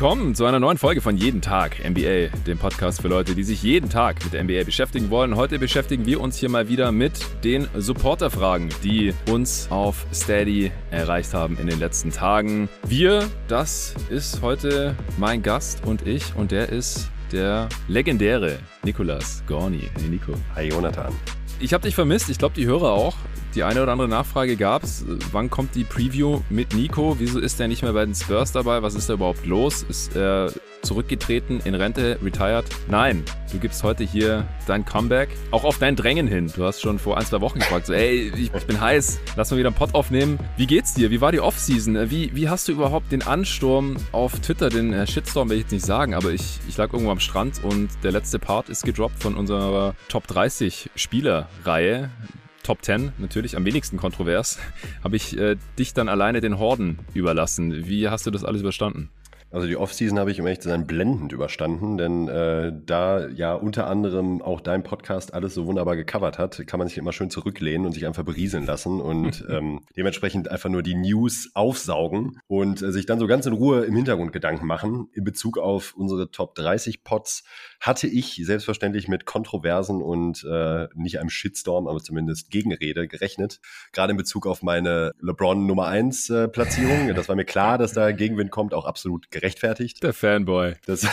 willkommen zu einer neuen Folge von Jeden Tag NBA, dem Podcast für Leute, die sich jeden Tag mit der NBA beschäftigen wollen. Heute beschäftigen wir uns hier mal wieder mit den Supporterfragen, die uns auf Steady erreicht haben in den letzten Tagen. Wir, das ist heute mein Gast und ich und der ist der legendäre Nikolas Gorni. Hey Nico. Hi Jonathan. Ich habe dich vermisst, ich glaube die Hörer auch. Die eine oder andere Nachfrage gab es. Wann kommt die Preview mit Nico? Wieso ist er nicht mehr bei den Spurs dabei? Was ist da überhaupt los? Ist er zurückgetreten, in Rente, retired? Nein, du gibst heute hier dein Comeback. Auch auf dein Drängen hin. Du hast schon vor ein, zwei Wochen gefragt, so, ey, ich, ich bin heiß, lass mal wieder einen Pod aufnehmen. Wie geht's dir? Wie war die Offseason? Wie, wie hast du überhaupt den Ansturm auf Twitter, den äh, Shitstorm will ich jetzt nicht sagen, aber ich, ich lag irgendwo am Strand und der letzte Part ist gedroppt von unserer Top 30 Spieler-Reihe. Top 10, natürlich am wenigsten kontrovers, habe ich äh, dich dann alleine den Horden überlassen. Wie hast du das alles überstanden? Also die Offseason habe ich um ehrlich zu sein blendend überstanden, denn äh, da ja unter anderem auch dein Podcast alles so wunderbar gecovert hat, kann man sich immer schön zurücklehnen und sich einfach berieseln lassen und ähm, dementsprechend einfach nur die News aufsaugen und äh, sich dann so ganz in Ruhe im Hintergrund Gedanken machen in Bezug auf unsere Top 30 Pots hatte ich selbstverständlich mit Kontroversen und äh, nicht einem Shitstorm, aber zumindest Gegenrede gerechnet. Gerade in Bezug auf meine LeBron Nummer 1 äh, Platzierung. Das war mir klar, dass da Gegenwind kommt, auch absolut gerechtfertigt. Der Fanboy. Das,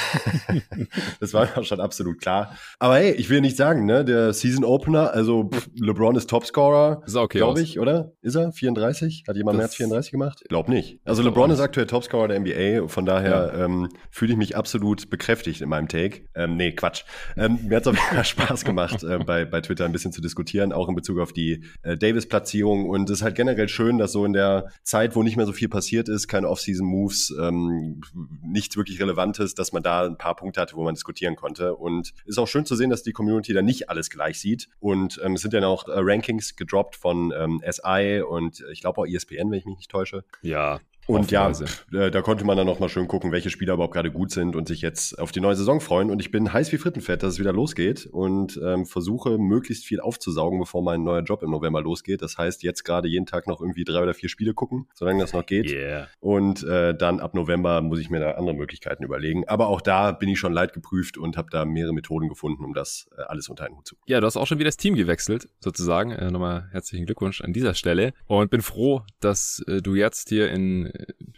das war mir schon absolut klar. Aber hey, ich will nicht sagen, ne, der Season Opener, also pff, LeBron ist Topscorer, Ist okay glaube ich, oder? Ist er 34? Hat jemand Das- mehr als 34 gemacht? Glaub nicht. Also LeBron ist aktuell Topscorer der NBA, von daher ähm, fühle ich mich absolut bekräftigt in meinem Take. Ähm, nee, Quatsch. Ähm, mir hat es auf jeden Fall Spaß gemacht, äh, bei, bei Twitter ein bisschen zu diskutieren, auch in Bezug auf die äh, Davis-Platzierung. Und es ist halt generell schön, dass so in der Zeit, wo nicht mehr so viel passiert ist, keine Off-Season-Moves, ähm, nichts wirklich Relevantes, dass man da ein paar Punkte hatte, wo man diskutieren konnte. Und ist auch schön zu sehen, dass die Community da nicht alles gleich sieht. Und ähm, es sind ja auch äh, Rankings gedroppt von ähm, SI und äh, ich glaube auch ESPN, wenn ich mich nicht täusche. Ja. Und ja, äh, da konnte man dann noch mal schön gucken, welche Spieler überhaupt gerade gut sind und sich jetzt auf die neue Saison freuen. Und ich bin heiß wie Frittenfett, dass es wieder losgeht und ähm, versuche möglichst viel aufzusaugen, bevor mein neuer Job im November losgeht. Das heißt, jetzt gerade jeden Tag noch irgendwie drei oder vier Spiele gucken, solange das noch geht. Yeah. Und äh, dann ab November muss ich mir da andere Möglichkeiten überlegen. Aber auch da bin ich schon leidgeprüft und habe da mehrere Methoden gefunden, um das äh, alles unter einen Hut zu. Ja, du hast auch schon wieder das Team gewechselt, sozusagen. Äh, nochmal herzlichen Glückwunsch an dieser Stelle. Und bin froh, dass äh, du jetzt hier in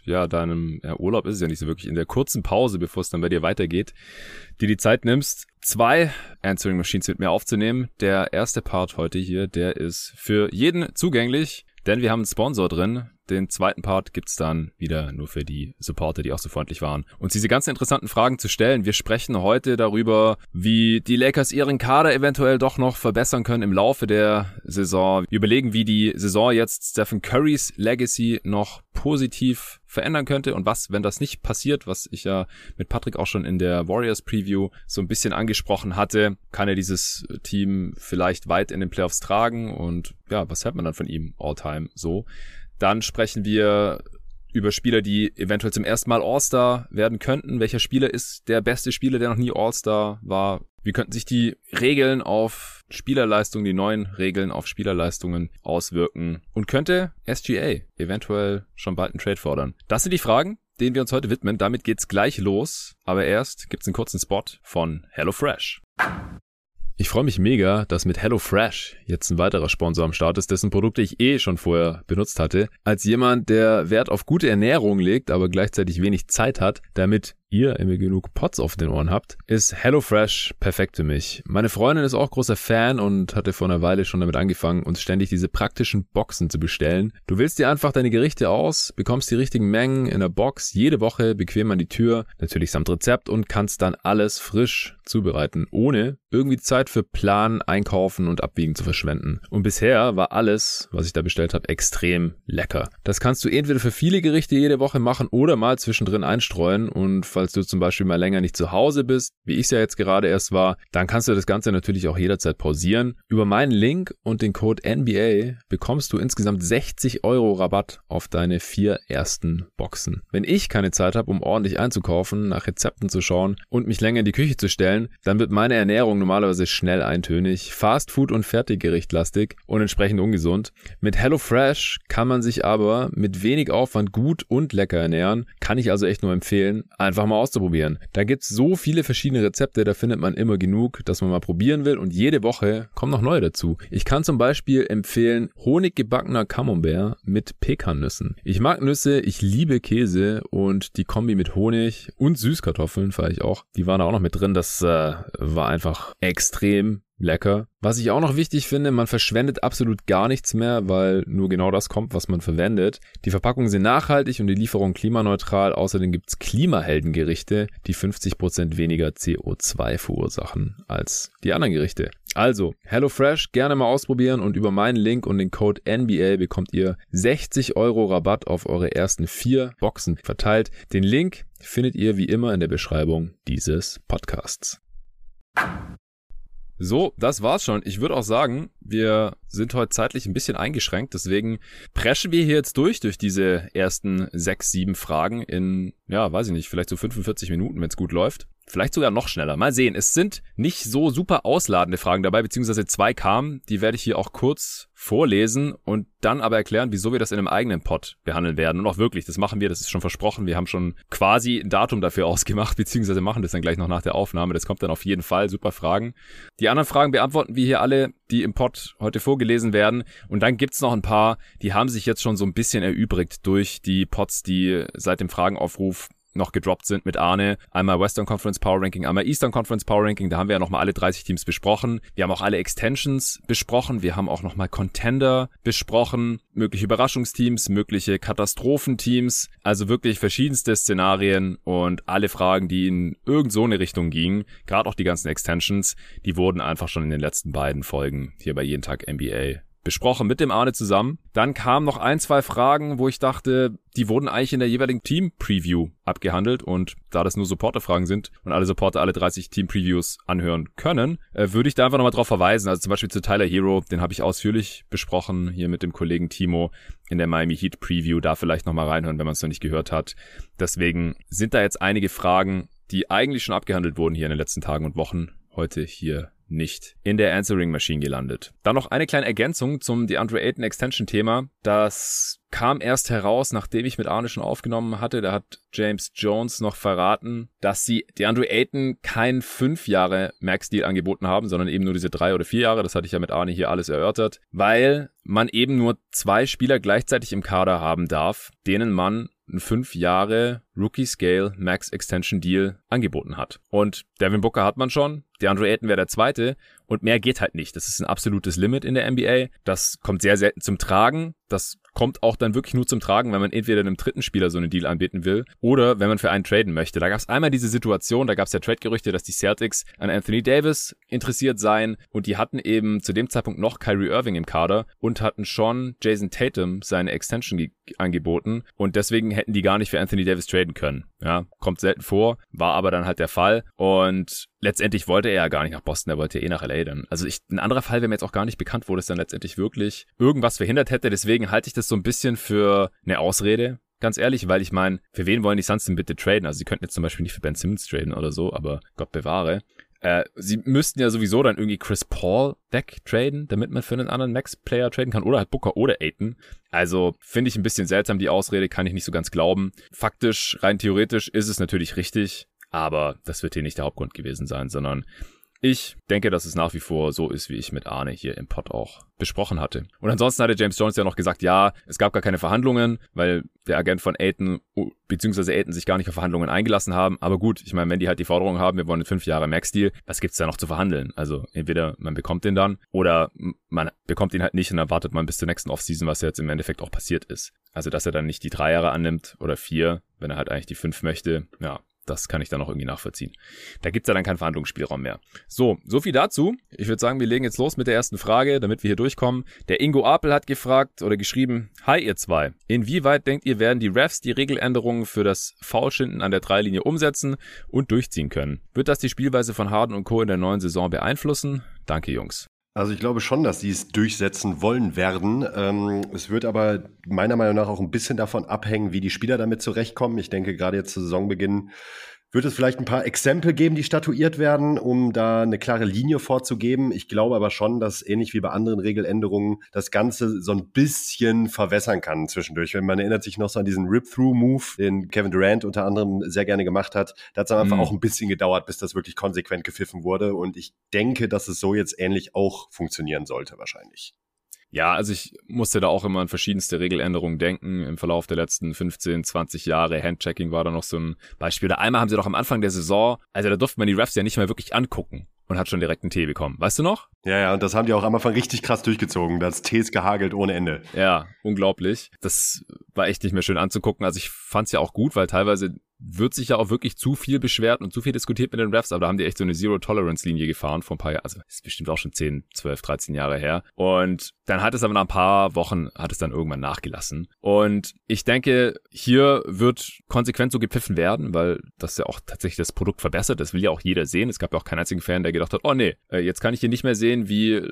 ja, deinem ja, Urlaub ist es ja nicht so wirklich, in der kurzen Pause, bevor es dann bei dir weitergeht, dir die Zeit nimmst, zwei Answering Machines mit mir aufzunehmen. Der erste Part heute hier, der ist für jeden zugänglich, denn wir haben einen Sponsor drin. Den zweiten Part gibt's dann wieder nur für die Supporter, die auch so freundlich waren, uns diese ganzen interessanten Fragen zu stellen. Wir sprechen heute darüber, wie die Lakers ihren Kader eventuell doch noch verbessern können im Laufe der Saison. Wir überlegen, wie die Saison jetzt Stephen Currys Legacy noch positiv verändern könnte und was, wenn das nicht passiert, was ich ja mit Patrick auch schon in der Warriors Preview so ein bisschen angesprochen hatte, kann er dieses Team vielleicht weit in den Playoffs tragen und ja, was hält man dann von ihm all time so? Dann sprechen wir über Spieler, die eventuell zum ersten Mal All-Star werden könnten. Welcher Spieler ist der beste Spieler, der noch nie All-Star war? Wie könnten sich die Regeln auf Spielerleistungen, die neuen Regeln auf Spielerleistungen auswirken? Und könnte SGA eventuell schon bald einen Trade fordern? Das sind die Fragen, denen wir uns heute widmen. Damit geht's gleich los. Aber erst gibt's einen kurzen Spot von HelloFresh. Ich freue mich mega, dass mit HelloFresh jetzt ein weiterer Sponsor am Start ist, dessen Produkte ich eh schon vorher benutzt hatte. Als jemand, der Wert auf gute Ernährung legt, aber gleichzeitig wenig Zeit hat, damit ihr immer genug Pots auf den Ohren habt, ist HelloFresh perfekt für mich. Meine Freundin ist auch großer Fan und hatte vor einer Weile schon damit angefangen, uns ständig diese praktischen Boxen zu bestellen. Du wählst dir einfach deine Gerichte aus, bekommst die richtigen Mengen in der Box jede Woche bequem an die Tür, natürlich samt Rezept und kannst dann alles frisch zubereiten, ohne irgendwie Zeit für Planen, Einkaufen und Abwiegen zu verschwenden. Und bisher war alles, was ich da bestellt habe, extrem lecker. Das kannst du entweder für viele Gerichte jede Woche machen oder mal zwischendrin einstreuen und du zum Beispiel mal länger nicht zu Hause bist, wie ich es ja jetzt gerade erst war, dann kannst du das Ganze natürlich auch jederzeit pausieren. Über meinen Link und den Code NBA bekommst du insgesamt 60 Euro Rabatt auf deine vier ersten Boxen. Wenn ich keine Zeit habe, um ordentlich einzukaufen, nach Rezepten zu schauen und mich länger in die Küche zu stellen, dann wird meine Ernährung normalerweise schnell eintönig, Fastfood und Fertiggerichtlastig und entsprechend ungesund. Mit HelloFresh kann man sich aber mit wenig Aufwand gut und lecker ernähren. Kann ich also echt nur empfehlen. Einfach mal auszuprobieren. Da gibt's so viele verschiedene Rezepte, da findet man immer genug, dass man mal probieren will und jede Woche kommen noch neue dazu. Ich kann zum Beispiel empfehlen Honiggebackener Camembert mit Pekannüssen. Ich mag Nüsse, ich liebe Käse und die Kombi mit Honig und Süßkartoffeln fahre ich auch. Die waren da auch noch mit drin. Das äh, war einfach extrem lecker. Was ich auch noch wichtig finde, man verschwendet absolut gar nichts mehr, weil nur genau das kommt, was man verwendet. Die Verpackungen sind nachhaltig und die Lieferung klimaneutral. Außerdem gibt's Klimaheldengerichte, die 50% weniger CO2 verursachen als die anderen Gerichte. Also, HelloFresh gerne mal ausprobieren und über meinen Link und den Code NBA bekommt ihr 60 Euro Rabatt auf eure ersten vier Boxen verteilt. Den Link findet ihr wie immer in der Beschreibung dieses Podcasts. So, das war's schon. Ich würde auch sagen, wir sind heute zeitlich ein bisschen eingeschränkt, deswegen preschen wir hier jetzt durch, durch diese ersten sechs, sieben Fragen in, ja, weiß ich nicht, vielleicht so 45 Minuten, wenn es gut läuft. Vielleicht sogar noch schneller. Mal sehen. Es sind nicht so super ausladende Fragen dabei, beziehungsweise zwei kamen. Die werde ich hier auch kurz vorlesen und dann aber erklären, wieso wir das in einem eigenen Pod behandeln werden. Und auch wirklich, das machen wir, das ist schon versprochen. Wir haben schon quasi ein Datum dafür ausgemacht, beziehungsweise machen das dann gleich noch nach der Aufnahme. Das kommt dann auf jeden Fall. Super Fragen. Die anderen Fragen beantworten wir hier alle, die im Pod heute vorgelesen werden. Und dann gibt's noch ein paar, die haben sich jetzt schon so ein bisschen erübrigt durch die Pods, die seit dem Fragenaufruf noch gedroppt sind mit Arne. Einmal Western Conference Power Ranking, einmal Eastern Conference Power Ranking. Da haben wir ja nochmal alle 30 Teams besprochen. Wir haben auch alle Extensions besprochen. Wir haben auch nochmal Contender besprochen. Mögliche Überraschungsteams, mögliche Katastrophenteams. Also wirklich verschiedenste Szenarien und alle Fragen, die in irgend so eine Richtung gingen. Gerade auch die ganzen Extensions. Die wurden einfach schon in den letzten beiden Folgen hier bei Jeden Tag NBA besprochen mit dem Arne zusammen. Dann kamen noch ein, zwei Fragen, wo ich dachte, die wurden eigentlich in der jeweiligen Team-Preview abgehandelt und da das nur Supporter-Fragen sind und alle Supporter alle 30 Team-Previews anhören können, äh, würde ich da einfach nochmal drauf verweisen. Also zum Beispiel zu Tyler Hero, den habe ich ausführlich besprochen hier mit dem Kollegen Timo in der Miami Heat Preview. Da vielleicht nochmal reinhören, wenn man es noch nicht gehört hat. Deswegen sind da jetzt einige Fragen, die eigentlich schon abgehandelt wurden hier in den letzten Tagen und Wochen, heute hier nicht in der Answering Machine gelandet. Dann noch eine kleine Ergänzung zum DeAndre Ayton Extension Thema. Das kam erst heraus, nachdem ich mit Arne schon aufgenommen hatte. Da hat James Jones noch verraten, dass sie DeAndre Ayton kein fünf Jahre Max-Deal angeboten haben, sondern eben nur diese drei oder vier Jahre. Das hatte ich ja mit Arne hier alles erörtert, weil man eben nur zwei Spieler gleichzeitig im Kader haben darf, denen man ein fünf Jahre Rookie Scale Max Extension Deal angeboten hat. Und Devin Booker hat man schon, DeAndre Ayton wäre der zweite und mehr geht halt nicht. Das ist ein absolutes Limit in der NBA. Das kommt sehr selten zum Tragen. Das kommt auch dann wirklich nur zum Tragen, wenn man entweder einem dritten Spieler so einen Deal anbieten will oder wenn man für einen traden möchte. Da gab es einmal diese Situation, da gab es ja Trade-Gerüchte, dass die Celtics an Anthony Davis interessiert seien und die hatten eben zu dem Zeitpunkt noch Kyrie Irving im Kader und hatten schon Jason Tatum seine Extension angeboten und deswegen hätten die gar nicht für Anthony Davis traden können. Ja, kommt selten vor, war aber dann halt der Fall und letztendlich wollte er ja gar nicht nach Boston, er wollte ja eh nach LA dann. Also ich, ein anderer Fall wäre mir jetzt auch gar nicht bekannt, wo das dann letztendlich wirklich irgendwas verhindert hätte, deswegen halte ich das so ein bisschen für eine Ausrede. Ganz ehrlich, weil ich meine, für wen wollen die Suns denn bitte traden? Also sie könnten jetzt zum Beispiel nicht für Ben Simmons traden oder so, aber Gott bewahre. Äh, sie müssten ja sowieso dann irgendwie Chris Paul wegtraden, damit man für einen anderen Max-Player traden kann. Oder halt Booker oder Aiton. Also finde ich ein bisschen seltsam, die Ausrede, kann ich nicht so ganz glauben. Faktisch, rein theoretisch ist es natürlich richtig, aber das wird hier nicht der Hauptgrund gewesen sein, sondern ich denke, dass es nach wie vor so ist, wie ich mit Arne hier im Pod auch besprochen hatte. Und ansonsten hatte James Jones ja noch gesagt, ja, es gab gar keine Verhandlungen, weil der Agent von Aiton bzw. Aiton sich gar nicht auf Verhandlungen eingelassen haben. Aber gut, ich meine, wenn die halt die Forderung haben, wir wollen fünf Jahre Max-Deal, was gibt's da noch zu verhandeln? Also entweder man bekommt den dann oder man bekommt ihn halt nicht und dann wartet man bis zur nächsten Offseason, was jetzt im Endeffekt auch passiert ist. Also dass er dann nicht die drei Jahre annimmt oder vier, wenn er halt eigentlich die fünf möchte, ja, das kann ich dann auch irgendwie nachvollziehen. Da gibt's ja dann keinen Verhandlungsspielraum mehr. So, so viel dazu. Ich würde sagen, wir legen jetzt los mit der ersten Frage, damit wir hier durchkommen. Der Ingo Apel hat gefragt oder geschrieben, Hi ihr zwei, inwieweit denkt ihr, werden die Refs die Regeländerungen für das Foulschinden an der Dreilinie umsetzen und durchziehen können? Wird das die Spielweise von Harden und Co. in der neuen Saison beeinflussen? Danke Jungs. Also ich glaube schon, dass sie es durchsetzen wollen werden. Ähm, es wird aber meiner Meinung nach auch ein bisschen davon abhängen, wie die Spieler damit zurechtkommen. Ich denke, gerade jetzt zu Saisonbeginn wird es vielleicht ein paar Exempel geben, die statuiert werden, um da eine klare Linie vorzugeben. Ich glaube aber schon, dass ähnlich wie bei anderen Regeländerungen das Ganze so ein bisschen verwässern kann zwischendurch. Wenn man erinnert sich noch so an diesen Rip-Through-Move, den Kevin Durant unter anderem sehr gerne gemacht hat. Da hat es einfach mhm. auch ein bisschen gedauert, bis das wirklich konsequent gepfiffen wurde. Und ich denke, dass es so jetzt ähnlich auch funktionieren sollte wahrscheinlich. Ja, also ich musste da auch immer an verschiedenste Regeländerungen denken im Verlauf der letzten 15, 20 Jahre. Handchecking war da noch so ein Beispiel. Da einmal haben sie doch am Anfang der Saison, also da durfte man die Refs ja nicht mehr wirklich angucken und hat schon direkt einen Tee bekommen. Weißt du noch? Ja, ja, und das haben die auch am Anfang richtig krass durchgezogen. Das Tees gehagelt ohne Ende. Ja, unglaublich. Das war echt nicht mehr schön anzugucken. Also ich fand's ja auch gut, weil teilweise wird sich ja auch wirklich zu viel beschwert und zu viel diskutiert mit den Refs, aber da haben die echt so eine Zero-Tolerance-Linie gefahren vor ein paar Jahren. Also ist bestimmt auch schon 10, 12, 13 Jahre her. Und dann hat es aber nach ein paar Wochen, hat es dann irgendwann nachgelassen. Und ich denke, hier wird konsequent so gepfiffen werden, weil das ja auch tatsächlich das Produkt verbessert. Das will ja auch jeder sehen. Es gab ja auch keinen einzigen Fan, der gedacht hat, oh nee, äh, jetzt kann ich hier nicht mehr sehen, wie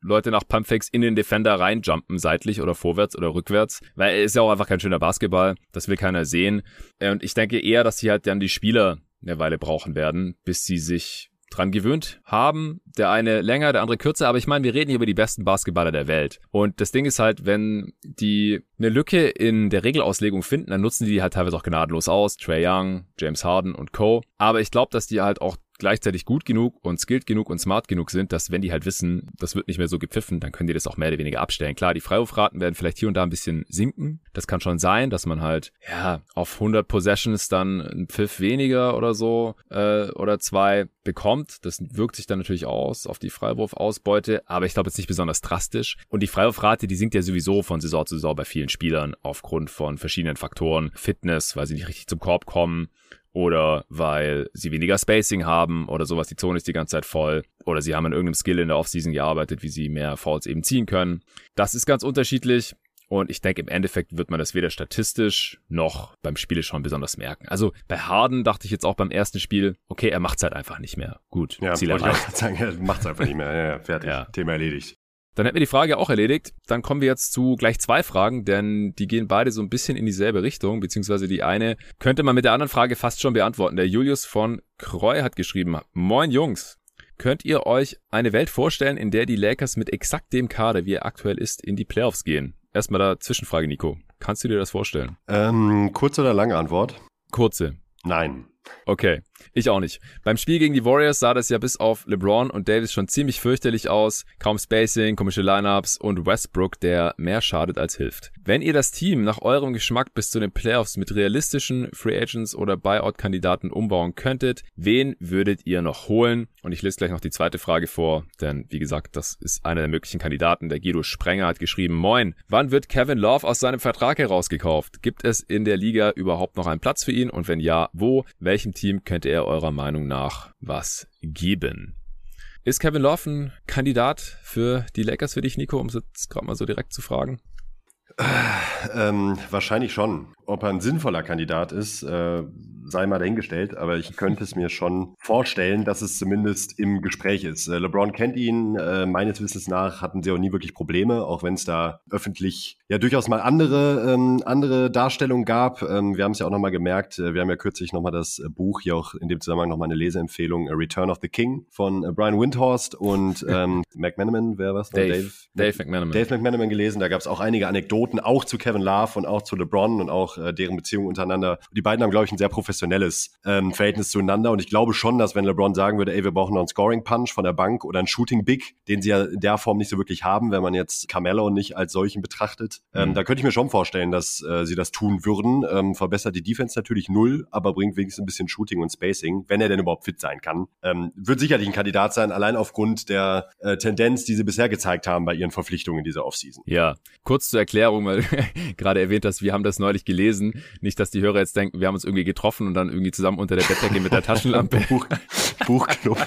Leute nach Pumpfakes in den Defender reinjumpen, seitlich oder vorwärts oder rückwärts, weil es ist ja auch einfach kein schöner Basketball. Das will keiner sehen. Und ich denke eher, dass sie halt dann die Spieler eine Weile brauchen werden, bis sie sich dran gewöhnt haben. Der eine länger, der andere kürzer, aber ich meine, wir reden hier über die besten Basketballer der Welt. Und das Ding ist halt, wenn die eine Lücke in der Regelauslegung finden, dann nutzen die halt teilweise auch gnadenlos aus. Trey Young, James Harden und Co. Aber ich glaube, dass die halt auch gleichzeitig gut genug und skilled genug und smart genug sind, dass wenn die halt wissen, das wird nicht mehr so gepfiffen, dann können die das auch mehr oder weniger abstellen. Klar, die Freiwurfraten werden vielleicht hier und da ein bisschen sinken. Das kann schon sein, dass man halt, ja, auf 100 Possessions dann einen Pfiff weniger oder so äh, oder zwei bekommt. Das wirkt sich dann natürlich aus auf die Freiwurfausbeute, aber ich glaube jetzt nicht besonders drastisch. Und die Freiwurfrate, die sinkt ja sowieso von Saison zu Saison bei vielen Spielern aufgrund von verschiedenen Faktoren. Fitness, weil sie nicht richtig zum Korb kommen oder weil sie weniger Spacing haben oder sowas, die Zone ist die ganze Zeit voll oder sie haben an irgendeinem Skill in der Offseason gearbeitet, wie sie mehr Fouls eben ziehen können. Das ist ganz unterschiedlich. Und ich denke, im Endeffekt wird man das weder statistisch noch beim Spiel schon besonders merken. Also bei Harden dachte ich jetzt auch beim ersten Spiel, okay, er macht's halt einfach nicht mehr. Gut, ja, Ziel erreicht. Ich sagen, er macht's einfach nicht mehr. Ja, ja, fertig. Ja. Thema erledigt. Dann hätten wir die Frage auch erledigt. Dann kommen wir jetzt zu gleich zwei Fragen, denn die gehen beide so ein bisschen in dieselbe Richtung, beziehungsweise die eine könnte man mit der anderen Frage fast schon beantworten. Der Julius von Kreu hat geschrieben, Moin Jungs, könnt ihr euch eine Welt vorstellen, in der die Lakers mit exakt dem Kader, wie er aktuell ist, in die Playoffs gehen? Erstmal da Zwischenfrage, Nico. Kannst du dir das vorstellen? Ähm, kurze oder lange Antwort? Kurze. Nein. Okay. Ich auch nicht. Beim Spiel gegen die Warriors sah das ja bis auf LeBron und Davis schon ziemlich fürchterlich aus. Kaum Spacing, komische Lineups und Westbrook, der mehr schadet als hilft. Wenn ihr das Team nach eurem Geschmack bis zu den Playoffs mit realistischen Free Agents oder Buyout-Kandidaten umbauen könntet, wen würdet ihr noch holen? Und ich lese gleich noch die zweite Frage vor, denn wie gesagt, das ist einer der möglichen Kandidaten. Der Guido Sprenger hat geschrieben, Moin, wann wird Kevin Love aus seinem Vertrag herausgekauft? Gibt es in der Liga überhaupt noch einen Platz für ihn? Und wenn ja, wo? Welchem Team könnte er eurer Meinung nach was geben? Ist Kevin Love ein Kandidat für die Lakers für dich, Nico, um es jetzt gerade mal so direkt zu fragen? Ähm, wahrscheinlich schon. Ob er ein sinnvoller Kandidat ist, äh, sei mal dahingestellt, aber ich könnte es mir schon vorstellen, dass es zumindest im Gespräch ist. Äh, LeBron kennt ihn, äh, meines Wissens nach hatten sie auch nie wirklich Probleme, auch wenn es da öffentlich ja durchaus mal andere, ähm, andere Darstellungen gab. Ähm, wir haben es ja auch nochmal gemerkt, äh, wir haben ja kürzlich nochmal das äh, Buch, hier auch in dem Zusammenhang nochmal eine Leseempfehlung, A Return of the King von äh, Brian Windhorst und ähm, McManaman, wer was? Dave, Dave, Dave McManaman. Dave McManaman gelesen, da gab es auch einige Anekdoten, auch zu Kevin Love und auch zu LeBron und auch äh, deren Beziehung untereinander. Die beiden haben, glaube ich, ein sehr professionelles ähm, Verhältnis zueinander und ich glaube schon, dass wenn LeBron sagen würde, ey, wir brauchen noch einen Scoring Punch von der Bank oder einen Shooting Big, den sie ja in der Form nicht so wirklich haben, wenn man jetzt Carmelo nicht als solchen betrachtet, ähm, mhm. da könnte ich mir schon vorstellen, dass äh, sie das tun würden. Ähm, verbessert die Defense natürlich null, aber bringt wenigstens ein bisschen Shooting und Spacing, wenn er denn überhaupt fit sein kann. Ähm, wird sicherlich ein Kandidat sein, allein aufgrund der äh, Tendenz, die sie bisher gezeigt haben bei ihren Verpflichtungen in dieser Offseason. Ja, kurz zur Erklärung, weil gerade erwähnt hast, wir haben das neulich gelesen. Nicht, dass die Hörer jetzt denken, wir haben uns irgendwie getroffen und dann irgendwie zusammen unter der Bettdecke mit der Taschenlampe. Buch, Buchclub.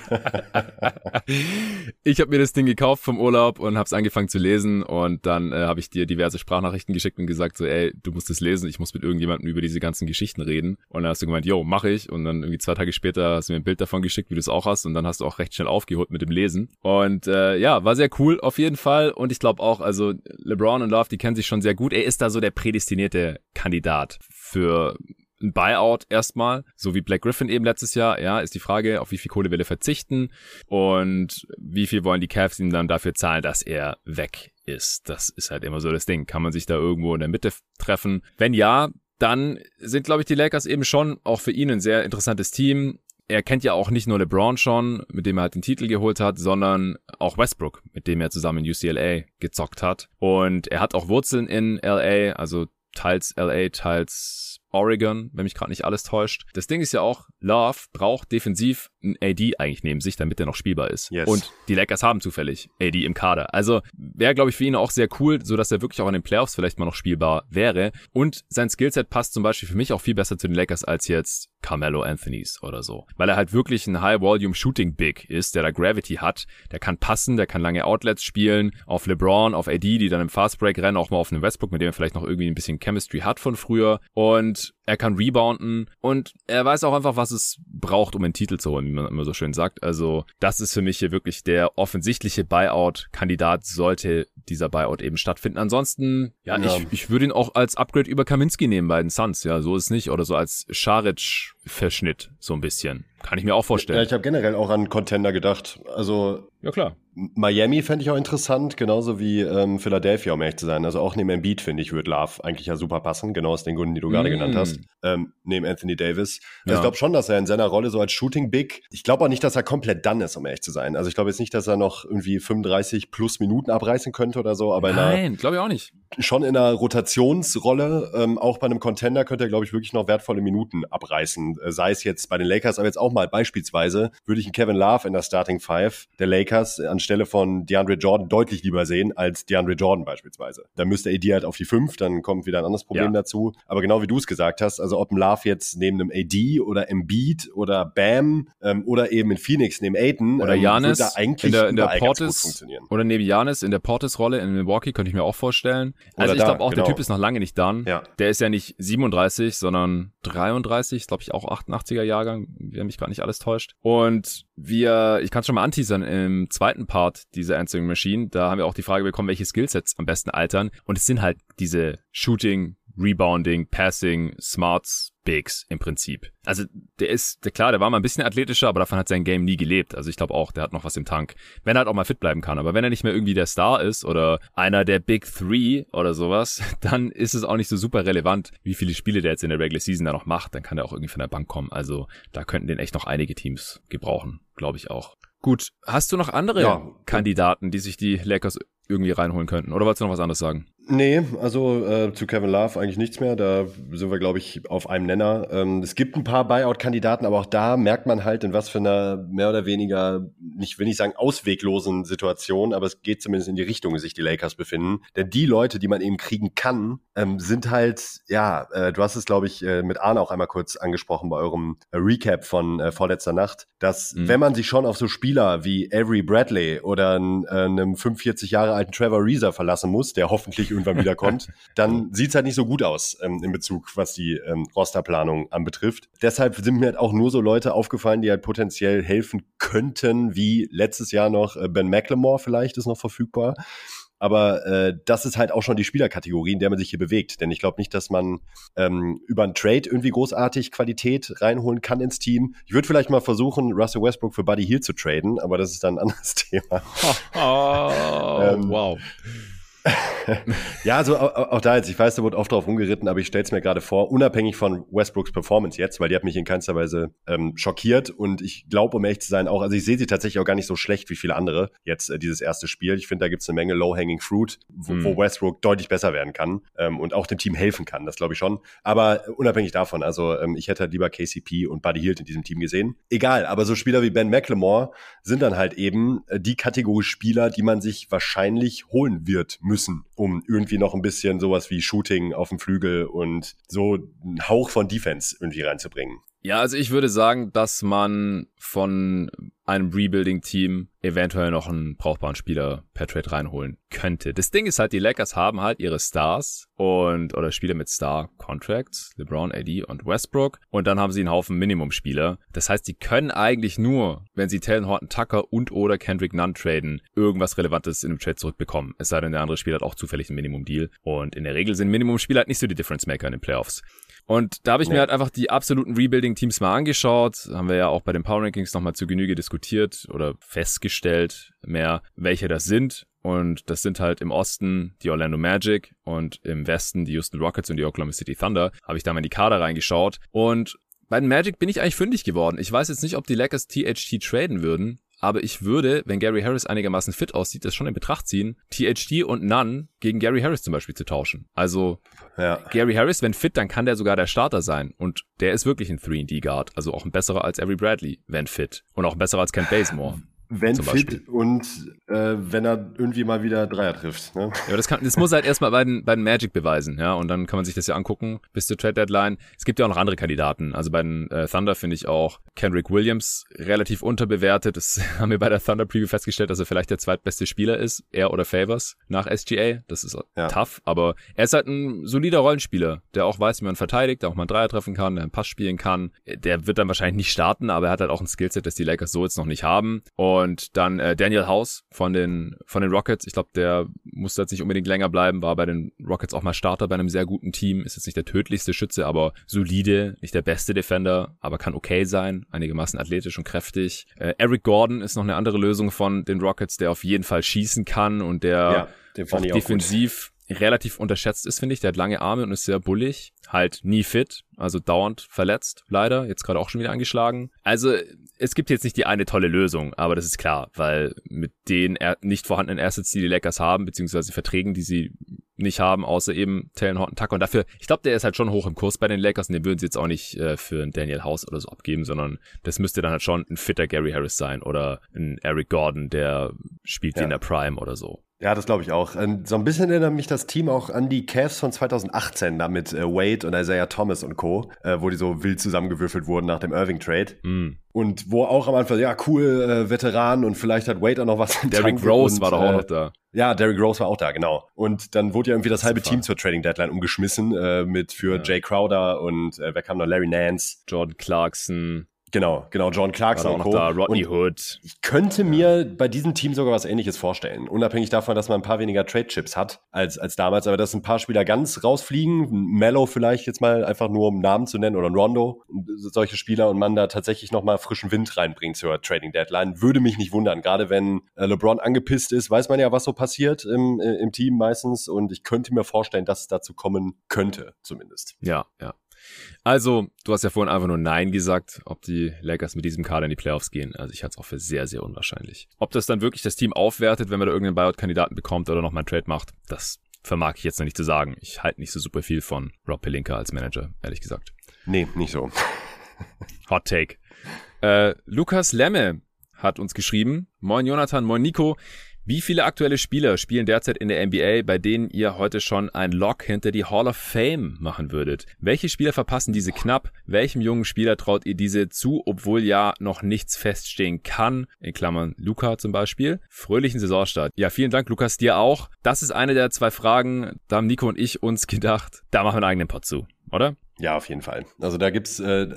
ich habe mir das Ding gekauft vom Urlaub und habe es angefangen zu lesen und dann äh, habe ich dir diverse Sprachnachrichten geschickt und gesagt so, ey, du musst es lesen, ich muss mit irgendjemandem über diese ganzen Geschichten reden. Und dann hast du gemeint, yo, mache ich. Und dann irgendwie zwei Tage später hast du mir ein Bild davon geschickt, wie du es auch hast und dann hast du auch recht schnell aufgeholt mit dem Lesen. Und äh, ja, war sehr cool auf jeden Fall und ich glaube auch, also LeBron und Love, die kennen sich schon sehr gut. Er ist da so der prädestinierte Kandidat für ein Buyout erstmal, so wie Black Griffin eben letztes Jahr, ja, ist die Frage, auf wie viel Kohle will er verzichten und wie viel wollen die Cavs ihm dann dafür zahlen, dass er weg ist. Das ist halt immer so das Ding. Kann man sich da irgendwo in der Mitte treffen? Wenn ja, dann sind, glaube ich, die Lakers eben schon auch für ihn ein sehr interessantes Team. Er kennt ja auch nicht nur LeBron schon, mit dem er halt den Titel geholt hat, sondern auch Westbrook, mit dem er zusammen in UCLA gezockt hat. Und er hat auch Wurzeln in LA, also teils LA, teils Oregon, wenn mich gerade nicht alles täuscht. Das Ding ist ja auch, Love braucht defensiv ein AD eigentlich neben sich, damit er noch spielbar ist. Yes. Und die Lakers haben zufällig AD im Kader. Also wäre, glaube ich, für ihn auch sehr cool, so dass er wirklich auch in den Playoffs vielleicht mal noch spielbar wäre. Und sein Skillset passt zum Beispiel für mich auch viel besser zu den Lakers als jetzt Carmelo Anthonys oder so. Weil er halt wirklich ein High-Volume-Shooting-Big ist, der da Gravity hat. Der kann passen, der kann lange Outlets spielen, auf LeBron, auf AD, die dann im Fastbreak rennen, auch mal auf einen Westbrook, mit dem er vielleicht noch irgendwie ein bisschen Chemistry hat von früher. Und er kann rebounden und er weiß auch einfach, was es braucht, um einen Titel zu holen, wie man immer so schön sagt. Also das ist für mich hier wirklich der offensichtliche Buyout-Kandidat, sollte dieser Buyout eben stattfinden. Ansonsten, ja, ja. Ich, ich würde ihn auch als Upgrade über Kaminski nehmen bei den Suns. Ja, so ist es nicht. Oder so als Scharic-Verschnitt, so ein bisschen. Kann ich mir auch vorstellen. Ja, ich habe generell auch an Contender gedacht. Also ja klar. Miami fände ich auch interessant, genauso wie ähm, Philadelphia, um ehrlich zu sein. Also auch neben Embiid, finde ich, würde Love eigentlich ja super passen, genau aus den Gründen, die du gerade mm. genannt hast, ähm, neben Anthony Davis. Also ja. ich glaube schon, dass er in seiner Rolle so als Shooting Big, ich glaube auch nicht, dass er komplett done ist, um ehrlich zu sein. Also ich glaube jetzt nicht, dass er noch irgendwie 35 plus Minuten abreißen könnte oder so, aber Nein, glaube ich auch nicht. Schon in einer Rotationsrolle, ähm, auch bei einem Contender könnte er, glaube ich, wirklich noch wertvolle Minuten abreißen. Äh, sei es jetzt bei den Lakers, aber jetzt auch mal beispielsweise würde ich einen Kevin Love in der Starting Five der Lakers anstelle von DeAndre Jordan deutlich lieber sehen als DeAndre Jordan beispielsweise. Da müsste AD halt auf die 5, dann kommt wieder ein anderes Problem ja. dazu. Aber genau wie du es gesagt hast, also ob ein Love jetzt neben einem AD oder Embiid oder Bam ähm, oder eben in Phoenix neben Aiden oder Janis ähm, eigentlich in der, in der Portis oder neben Janis in der Portis-Rolle in Milwaukee könnte ich mir auch vorstellen. Also ich glaube auch, genau. der Typ ist noch lange nicht done. Ja. Der ist ja nicht 37, sondern 33, glaube ich auch 88er Jahrgang, wenn mich gerade nicht alles täuscht. Und wir, ich kann es schon mal anteasern, im zweiten Part dieser Answering Machine, da haben wir auch die Frage bekommen, welche Skillsets am besten altern. Und es sind halt diese Shooting, Rebounding, Passing, Smarts, Bigs im Prinzip. Also der ist, der, klar, der war mal ein bisschen athletischer, aber davon hat sein Game nie gelebt. Also ich glaube auch, der hat noch was im Tank. Wenn er halt auch mal fit bleiben kann. Aber wenn er nicht mehr irgendwie der Star ist oder einer der Big Three oder sowas, dann ist es auch nicht so super relevant, wie viele Spiele der jetzt in der Regular Season da noch macht. Dann kann er auch irgendwie von der Bank kommen. Also da könnten den echt noch einige Teams gebrauchen, glaube ich auch. Gut, hast du noch andere ja. Kandidaten, die sich die Lakers irgendwie reinholen könnten? Oder wolltest du noch was anderes sagen? Nee, also äh, zu Kevin Love eigentlich nichts mehr. Da sind wir, glaube ich, auf einem Nenner. Ähm, es gibt ein paar Buyout-Kandidaten, aber auch da merkt man halt, in was für einer mehr oder weniger, nicht will ich sagen, ausweglosen Situation, aber es geht zumindest in die Richtung, in sich die Lakers befinden. Denn die Leute, die man eben kriegen kann, ähm, sind halt, ja, äh, du hast es, glaube ich, äh, mit Arne auch einmal kurz angesprochen bei eurem äh, Recap von äh, vorletzter Nacht, dass mhm. wenn man sich schon auf so Spieler wie Avery Bradley oder äh, einem 45 Jahre alten Trevor Reeser verlassen muss, der hoffentlich irgendwann wiederkommt, dann sieht's halt nicht so gut aus ähm, in Bezug, was die ähm, Rosterplanung anbetrifft. Deshalb sind mir halt auch nur so Leute aufgefallen, die halt potenziell helfen könnten, wie letztes Jahr noch äh, Ben McLemore vielleicht ist noch verfügbar. Aber äh, das ist halt auch schon die Spielerkategorie, in der man sich hier bewegt. Denn ich glaube nicht, dass man ähm, über einen Trade irgendwie großartig Qualität reinholen kann ins Team. Ich würde vielleicht mal versuchen, Russell Westbrook für Buddy Hield zu traden, aber das ist dann ein anderes Thema. Oh, ähm, wow ja, also auch, da jetzt, ich weiß, da wurde oft drauf rumgeritten, aber ich stelle es mir gerade vor, unabhängig von Westbrooks Performance jetzt, weil die hat mich in keinster Weise ähm, schockiert und ich glaube, um ehrlich zu sein, auch, also ich sehe sie tatsächlich auch gar nicht so schlecht wie viele andere jetzt äh, dieses erste Spiel. Ich finde, da gibt es eine Menge Low-Hanging Fruit, wo, mhm. wo, Westbrook deutlich besser werden kann ähm, und auch dem Team helfen kann, das glaube ich schon. Aber unabhängig davon, also ähm, ich hätte halt lieber KCP und Buddy Hield in diesem Team gesehen. Egal, aber so Spieler wie Ben McLemore sind dann halt eben äh, die Kategorie Spieler, die man sich wahrscheinlich holen wird müssen um irgendwie noch ein bisschen sowas wie Shooting auf dem Flügel und so einen Hauch von Defense irgendwie reinzubringen. Ja, also ich würde sagen, dass man von einem Rebuilding-Team eventuell noch einen brauchbaren Spieler per Trade reinholen könnte. Das Ding ist halt, die Lakers haben halt ihre Stars und oder Spieler mit Star-Contracts, LeBron, AD und Westbrook und dann haben sie einen Haufen Minimum-Spieler. Das heißt, sie können eigentlich nur, wenn sie Talon Horton Tucker und oder Kendrick Nunn traden, irgendwas Relevantes in dem Trade zurückbekommen. Es sei denn, der andere Spieler hat auch zufällig einen Minimum-Deal und in der Regel sind Minimum-Spieler halt nicht so die Difference-Maker in den Playoffs. Und da habe ich nee. mir halt einfach die absoluten Rebuilding-Teams mal angeschaut. Haben wir ja auch bei den Power Rankings nochmal zu Genüge diskutiert oder festgestellt mehr, welche das sind. Und das sind halt im Osten die Orlando Magic und im Westen die Houston Rockets und die Oklahoma City Thunder. Habe ich da mal in die Kader reingeschaut. Und bei den Magic bin ich eigentlich fündig geworden. Ich weiß jetzt nicht, ob die Lakers THT traden würden, aber ich würde, wenn Gary Harris einigermaßen fit aussieht, das schon in Betracht ziehen, THT und Nunn gegen Gary Harris zum Beispiel zu tauschen. Also ja. Gary Harris, wenn fit, dann kann der sogar der Starter sein. Und der ist wirklich ein 3D-Guard, also auch ein besserer als Avery Bradley, wenn fit. Und auch ein besserer als Kent Bazemore. Wenn fit und äh, wenn er irgendwie mal wieder Dreier trifft. Ne? Ja, das, kann, das muss halt erstmal bei den, bei den Magic beweisen, ja. Und dann kann man sich das ja angucken bis zur Trade Deadline. Es gibt ja auch noch andere Kandidaten. Also bei den äh, Thunder finde ich auch Kendrick Williams relativ unterbewertet. Das haben wir bei der Thunder Preview festgestellt, dass er vielleicht der zweitbeste Spieler ist, er oder Favors nach SGA. Das ist ja. tough, aber er ist halt ein solider Rollenspieler, der auch weiß, wie man verteidigt, der auch mal einen Dreier treffen kann, der einen Pass spielen kann. Der wird dann wahrscheinlich nicht starten, aber er hat halt auch ein Skillset, das die Lakers so jetzt noch nicht haben. Und und dann äh, Daniel House von den, von den Rockets. Ich glaube, der musste jetzt nicht unbedingt länger bleiben, war bei den Rockets auch mal Starter bei einem sehr guten Team. Ist jetzt nicht der tödlichste Schütze, aber solide, nicht der beste Defender, aber kann okay sein, einigermaßen athletisch und kräftig. Äh, Eric Gordon ist noch eine andere Lösung von den Rockets, der auf jeden Fall schießen kann und der ja, auch defensiv relativ unterschätzt ist, finde ich. Der hat lange Arme und ist sehr bullig. Halt nie fit, also dauernd verletzt, leider. Jetzt gerade auch schon wieder angeschlagen. Also es gibt jetzt nicht die eine tolle Lösung, aber das ist klar, weil mit den nicht vorhandenen Assets, die die Lakers haben, beziehungsweise Verträgen, die sie nicht haben, außer eben Talon Horton Tucker. Und dafür, ich glaube, der ist halt schon hoch im Kurs bei den Lakers und den würden sie jetzt auch nicht äh, für einen Daniel House oder so abgeben, sondern das müsste dann halt schon ein fitter Gary Harris sein oder ein Eric Gordon, der spielt ja. in der Prime oder so. Ja, das glaube ich auch. Ähm, so ein bisschen erinnert mich das Team auch an die Cavs von 2018, da mit äh, Wade und Isaiah Thomas und Co., äh, wo die so wild zusammengewürfelt wurden nach dem Irving-Trade. Mm. Und wo auch am Anfang, ja, cool, äh, Veteran und vielleicht hat Wade auch noch was. Derrick Rose und, war doch auch noch da. Ja, Derrick Rose war auch da, genau. Und dann wurde ja irgendwie das halbe Team zur Trading Deadline umgeschmissen äh, mit für ja. Jay Crowder und äh, wer kam noch? Larry Nance. Jordan Clarkson. Genau, genau, John Clarkson auch noch da, Rodney Hood. Ich könnte mir bei diesem Team sogar was ähnliches vorstellen. Unabhängig davon, dass man ein paar weniger Trade-Chips hat als, als damals, aber dass ein paar Spieler ganz rausfliegen, Mellow vielleicht jetzt mal einfach nur um Namen zu nennen oder ein Rondo, solche Spieler und man da tatsächlich nochmal frischen Wind reinbringt zur Trading Deadline, würde mich nicht wundern. Gerade wenn äh, LeBron angepisst ist, weiß man ja, was so passiert im, äh, im Team meistens und ich könnte mir vorstellen, dass es dazu kommen könnte, zumindest. Ja, ja. Also, du hast ja vorhin einfach nur Nein gesagt, ob die Lakers mit diesem Kader in die Playoffs gehen. Also ich halte es auch für sehr, sehr unwahrscheinlich. Ob das dann wirklich das Team aufwertet, wenn man da irgendeinen Buyout-Kandidaten bekommt oder nochmal einen Trade macht, das vermag ich jetzt noch nicht zu sagen. Ich halte nicht so super viel von Rob Pelinka als Manager, ehrlich gesagt. Nee, nicht so. Hot Take. Äh, Lukas Lemme hat uns geschrieben. Moin Jonathan, moin Nico. Wie viele aktuelle Spieler spielen derzeit in der NBA, bei denen ihr heute schon ein Lock hinter die Hall of Fame machen würdet? Welche Spieler verpassen diese knapp? Welchem jungen Spieler traut ihr diese zu, obwohl ja noch nichts feststehen kann? In Klammern Luca zum Beispiel. Fröhlichen Saisonstart. Ja, vielen Dank, Lukas, dir auch. Das ist eine der zwei Fragen, da haben Nico und ich uns gedacht, da machen wir einen eigenen Pod zu, oder? Ja, auf jeden Fall. Also da gibt's, äh,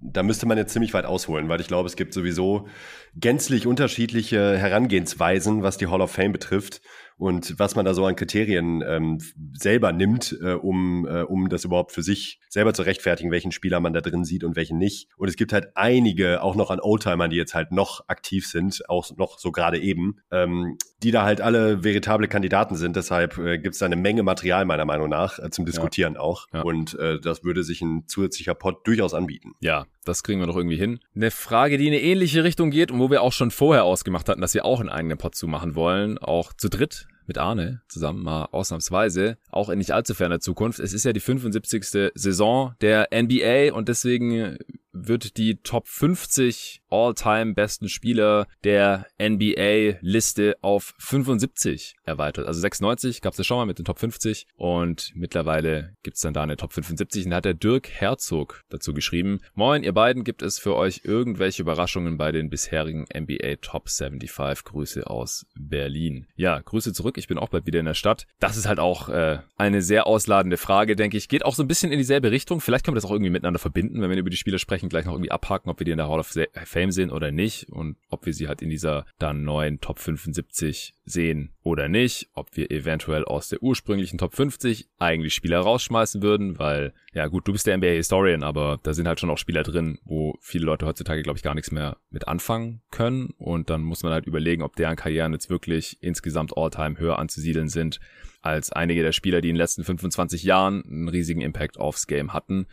da müsste man jetzt ziemlich weit ausholen, weil ich glaube, es gibt sowieso gänzlich unterschiedliche Herangehensweisen, was die Hall of Fame betrifft und was man da so an Kriterien ähm, selber nimmt, äh, um, äh, um das überhaupt für sich selber zu rechtfertigen, welchen Spieler man da drin sieht und welchen nicht. Und es gibt halt einige, auch noch an Oldtimern, die jetzt halt noch aktiv sind, auch noch so gerade eben, ähm, die da halt alle veritable Kandidaten sind. Deshalb äh, gibt es da eine Menge Material meiner Meinung nach äh, zum Diskutieren ja. auch. Ja. Und äh, das würde sich ein zusätzlicher Pod durchaus anbieten. Ja, das kriegen wir doch irgendwie hin. Eine Frage, die in eine ähnliche Richtung geht und wo wir auch schon vorher ausgemacht hatten, dass wir auch einen eigenen Pod zu machen wollen, auch zu dritt mit Arne zusammen, mal ausnahmsweise, auch in nicht allzu ferner Zukunft. Es ist ja die 75. Saison der NBA und deswegen wird die Top 50 All-Time besten Spieler der NBA-Liste auf 75 erweitert. Also 96 gab es ja schon mal mit den Top 50 und mittlerweile gibt's dann da eine Top 75 und da hat der Dirk Herzog dazu geschrieben. Moin, ihr beiden, gibt es für euch irgendwelche Überraschungen bei den bisherigen NBA Top 75? Grüße aus Berlin. Ja, Grüße zurück, ich bin auch bald wieder in der Stadt. Das ist halt auch äh, eine sehr ausladende Frage, denke ich. Geht auch so ein bisschen in dieselbe Richtung. Vielleicht können wir das auch irgendwie miteinander verbinden, wenn wir über die Spieler sprechen, gleich noch irgendwie abhaken, ob wir die in der Hall of Fame Fame sehen oder nicht und ob wir sie halt in dieser dann neuen Top 75 sehen oder nicht, ob wir eventuell aus der ursprünglichen Top 50 eigentlich Spieler rausschmeißen würden, weil, ja gut, du bist der NBA-Historian, aber da sind halt schon auch Spieler drin, wo viele Leute heutzutage, glaube ich, gar nichts mehr mit anfangen können und dann muss man halt überlegen, ob deren Karrieren jetzt wirklich insgesamt all-time höher anzusiedeln sind als einige der Spieler, die in den letzten 25 Jahren einen riesigen Impact aufs Game hatten.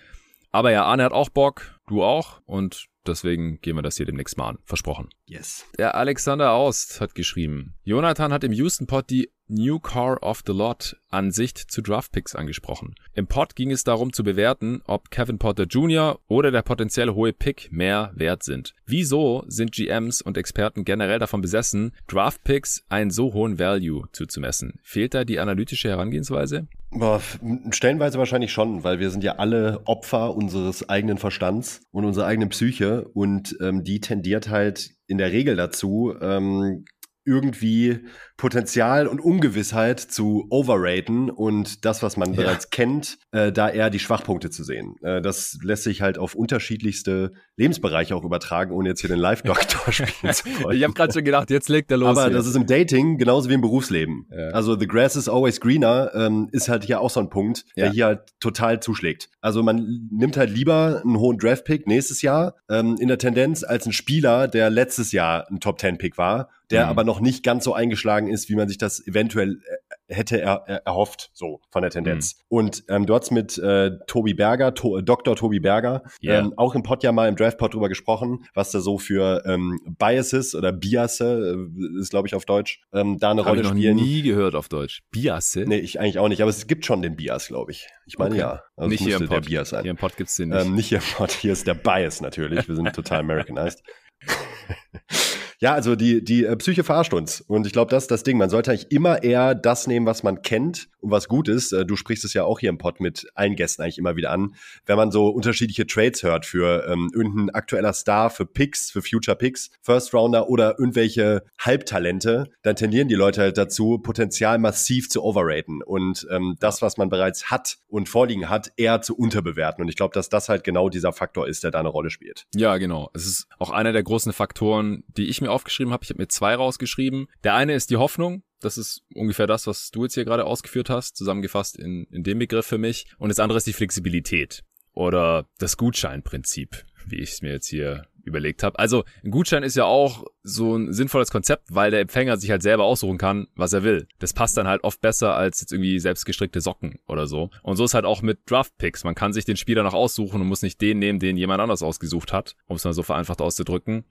Aber ja, Arne hat auch Bock, du auch und Deswegen gehen wir das hier demnächst mal an. Versprochen. Yes. Der Alexander Aust hat geschrieben. Jonathan hat im Houston Pod die New Car of the Lot Ansicht zu Draftpicks angesprochen. Im Pod ging es darum zu bewerten, ob Kevin Porter Jr. oder der potenzielle hohe Pick mehr wert sind. Wieso sind GMs und Experten generell davon besessen, Draftpicks einen so hohen Value zuzumessen? Fehlt da die analytische Herangehensweise? Boah, stellenweise wahrscheinlich schon, weil wir sind ja alle Opfer unseres eigenen Verstands und unserer eigenen Psyche und ähm, die tendiert halt in der Regel dazu, ähm, irgendwie Potenzial und Ungewissheit zu overraten und das, was man ja. bereits kennt, äh, da eher die Schwachpunkte zu sehen. Äh, das lässt sich halt auf unterschiedlichste Lebensbereiche auch übertragen, ohne jetzt hier den Live-Doktor spielen zu wollen. Ich habe gerade schon gedacht, jetzt legt er los. Aber hier. das ist im Dating genauso wie im Berufsleben. Ja. Also the grass is always greener ähm, ist halt hier auch so ein Punkt, ja. der hier halt total zuschlägt. Also man nimmt halt lieber einen hohen Draft-Pick nächstes Jahr ähm, in der Tendenz als einen Spieler, der letztes Jahr ein Top-10-Pick war der mhm. aber noch nicht ganz so eingeschlagen ist, wie man sich das eventuell äh, hätte er, er, erhofft, so von der Tendenz. Mhm. Und ähm, du hast mit äh, Tobi Berger, to äh, Dr. Tobi Berger, yeah. ähm, auch im Pod ja mal im Draftpod drüber gesprochen, was da so für ähm, Biases oder Biasse, äh, ist glaube ich auf Deutsch, ähm, da eine Hab Rolle ich noch spielen. nie gehört auf Deutsch. Biasse? Nee, ich eigentlich auch nicht, aber es gibt schon den Bias, glaube ich. Ich meine okay. ja. Also nicht hier im Pod. der Bias sein. Hier im Pod gibt's den nicht. Ähm, nicht hier im Pod, hier ist der Bias natürlich. Wir sind total Americanized. Ja, also die, die äh, Psyche verarscht uns. Und ich glaube, das ist das Ding. Man sollte eigentlich immer eher das nehmen, was man kennt und was gut ist. Äh, du sprichst es ja auch hier im Pod mit allen Gästen eigentlich immer wieder an. Wenn man so unterschiedliche Trades hört für ähm, irgendein aktueller Star, für Picks, für Future Picks, First Rounder oder irgendwelche Halbtalente, dann tendieren die Leute halt dazu, Potenzial massiv zu overraten und ähm, das, was man bereits hat und vorliegen hat, eher zu unterbewerten. Und ich glaube, dass das halt genau dieser Faktor ist, der da eine Rolle spielt. Ja, genau. Es ist auch einer der großen Faktoren, die ich mir aufgeschrieben habe. Ich habe mir zwei rausgeschrieben. Der eine ist die Hoffnung. Das ist ungefähr das, was du jetzt hier gerade ausgeführt hast, zusammengefasst in, in dem Begriff für mich. Und das andere ist die Flexibilität oder das Gutscheinprinzip, wie ich es mir jetzt hier überlegt habe. Also ein Gutschein ist ja auch so ein sinnvolles Konzept, weil der Empfänger sich halt selber aussuchen kann, was er will. Das passt dann halt oft besser als jetzt irgendwie selbstgestrickte Socken oder so. Und so ist halt auch mit Draft Picks. Man kann sich den Spieler noch aussuchen und muss nicht den nehmen, den jemand anders ausgesucht hat, um es mal so vereinfacht auszudrücken.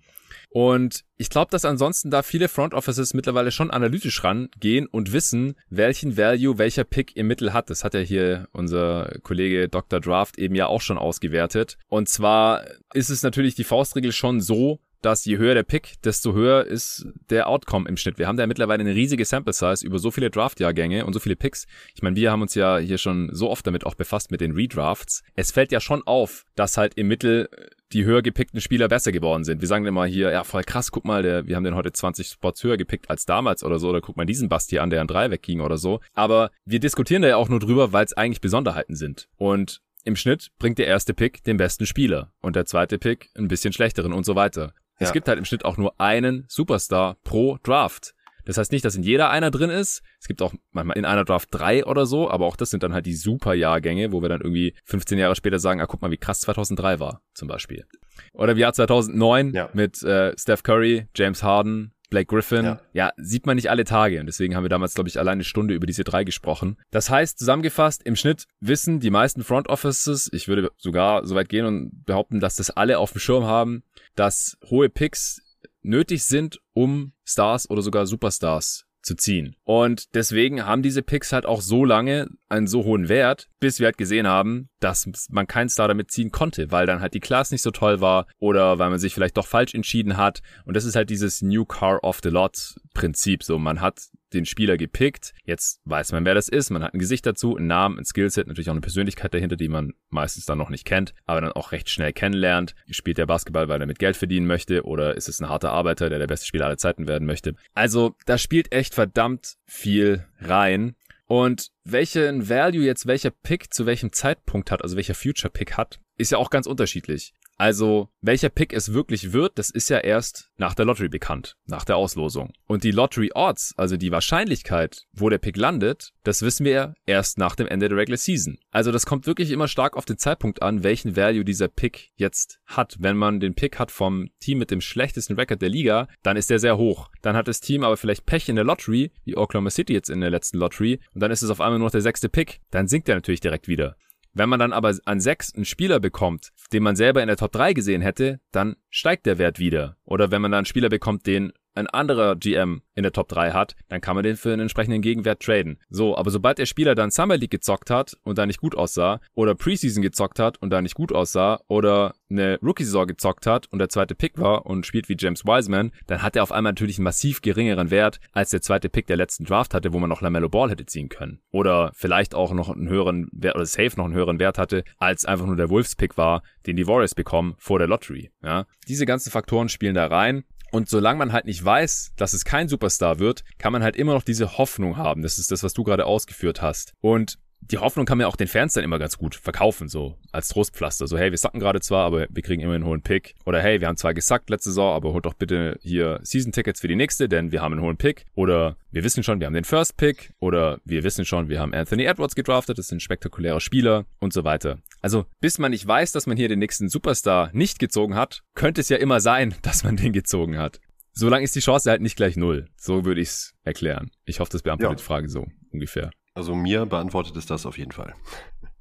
Und ich glaube, dass ansonsten da viele Front Offices mittlerweile schon analytisch rangehen und wissen, welchen Value welcher Pick im Mittel hat. Das hat ja hier unser Kollege Dr. Draft eben ja auch schon ausgewertet. Und zwar ist es natürlich die Faustregel schon so, dass je höher der Pick, desto höher ist der Outcome im Schnitt. Wir haben da ja mittlerweile eine riesige Sample Size über so viele Draft-Jahrgänge und so viele Picks. Ich meine, wir haben uns ja hier schon so oft damit auch befasst mit den Redrafts. Es fällt ja schon auf, dass halt im Mittel die höher gepickten Spieler besser geworden sind. Wir sagen immer hier, ja, voll krass, guck mal, der, wir haben den heute 20 Spots höher gepickt als damals oder so, oder guck mal diesen Basti an, der an drei wegging oder so. Aber wir diskutieren da ja auch nur drüber, weil es eigentlich Besonderheiten sind. Und im Schnitt bringt der erste Pick den besten Spieler und der zweite Pick ein bisschen schlechteren und so weiter. Ja. Es gibt halt im Schnitt auch nur einen Superstar pro Draft. Das heißt nicht, dass in jeder einer drin ist. Es gibt auch manchmal in einer Draft drei oder so, aber auch das sind dann halt die super Jahrgänge, wo wir dann irgendwie 15 Jahre später sagen, ah, guck mal, wie krass 2003 war, zum Beispiel. Oder im Jahr 2009 ja. mit äh, Steph Curry, James Harden, Blake Griffin, ja. ja. sieht man nicht alle Tage. Und deswegen haben wir damals, glaube ich, alleine eine Stunde über diese drei gesprochen. Das heißt, zusammengefasst, im Schnitt wissen die meisten Front Offices, ich würde sogar so weit gehen und behaupten, dass das alle auf dem Schirm haben, dass hohe Picks nötig sind, um Stars oder sogar Superstars zu ziehen. Und deswegen haben diese Picks halt auch so lange einen so hohen Wert, bis wir halt gesehen haben, dass man keinen Star damit ziehen konnte, weil dann halt die Class nicht so toll war oder weil man sich vielleicht doch falsch entschieden hat. Und das ist halt dieses New Car of the Lot Prinzip. So, man hat den Spieler gepickt. Jetzt weiß man, wer das ist. Man hat ein Gesicht dazu, einen Namen, ein Skillset, natürlich auch eine Persönlichkeit dahinter, die man meistens dann noch nicht kennt, aber dann auch recht schnell kennenlernt. Spielt der Basketball, weil er mit Geld verdienen möchte oder ist es ein harter Arbeiter, der der beste Spieler aller Zeiten werden möchte? Also, da spielt echt verdammt viel rein. Und welchen Value jetzt welcher Pick zu welchem Zeitpunkt hat, also welcher Future Pick hat, ist ja auch ganz unterschiedlich. Also, welcher Pick es wirklich wird, das ist ja erst nach der Lottery bekannt, nach der Auslosung. Und die Lottery Odds, also die Wahrscheinlichkeit, wo der Pick landet, das wissen wir erst nach dem Ende der Regular Season. Also, das kommt wirklich immer stark auf den Zeitpunkt an, welchen Value dieser Pick jetzt hat. Wenn man den Pick hat vom Team mit dem schlechtesten Record der Liga, dann ist der sehr hoch. Dann hat das Team aber vielleicht Pech in der Lottery, wie Oklahoma City jetzt in der letzten Lottery, und dann ist es auf einmal nur noch der sechste Pick. Dann sinkt der natürlich direkt wieder. Wenn man dann aber an sechs einen Spieler bekommt, den man selber in der Top 3 gesehen hätte, dann steigt der Wert wieder. Oder wenn man dann einen Spieler bekommt, den ein anderer GM in der Top 3 hat, dann kann man den für einen entsprechenden Gegenwert traden. So, aber sobald der Spieler dann Summer League gezockt hat und da nicht gut aussah, oder Preseason gezockt hat und da nicht gut aussah, oder eine Rookie-Saison gezockt hat und der zweite Pick war und spielt wie James Wiseman, dann hat er auf einmal natürlich einen massiv geringeren Wert als der zweite Pick der letzten Draft hatte, wo man noch LaMelo Ball hätte ziehen können. Oder vielleicht auch noch einen höheren Wert, oder safe noch einen höheren Wert hatte, als einfach nur der Wolves-Pick war, den die Warriors bekommen vor der Lottery. Ja, diese ganzen Faktoren spielen da rein. Und solange man halt nicht weiß, dass es kein Superstar wird, kann man halt immer noch diese Hoffnung haben. Das ist das, was du gerade ausgeführt hast. Und die Hoffnung kann man auch den Fans dann immer ganz gut verkaufen, so als Trostpflaster. So, hey, wir sacken gerade zwar, aber wir kriegen immer einen hohen Pick. Oder hey, wir haben zwar gesackt letzte Saison, aber holt doch bitte hier Season-Tickets für die nächste, denn wir haben einen hohen Pick. Oder wir wissen schon, wir haben den First Pick. Oder wir wissen schon, wir haben Anthony Edwards gedraftet, das sind spektakuläre Spieler und so weiter. Also, bis man nicht weiß, dass man hier den nächsten Superstar nicht gezogen hat, könnte es ja immer sein, dass man den gezogen hat. Solange ist die Chance halt nicht gleich null. So würde ich es erklären. Ich hoffe, das beantwortet ja. die Frage so ungefähr. Also mir beantwortet es das auf jeden Fall.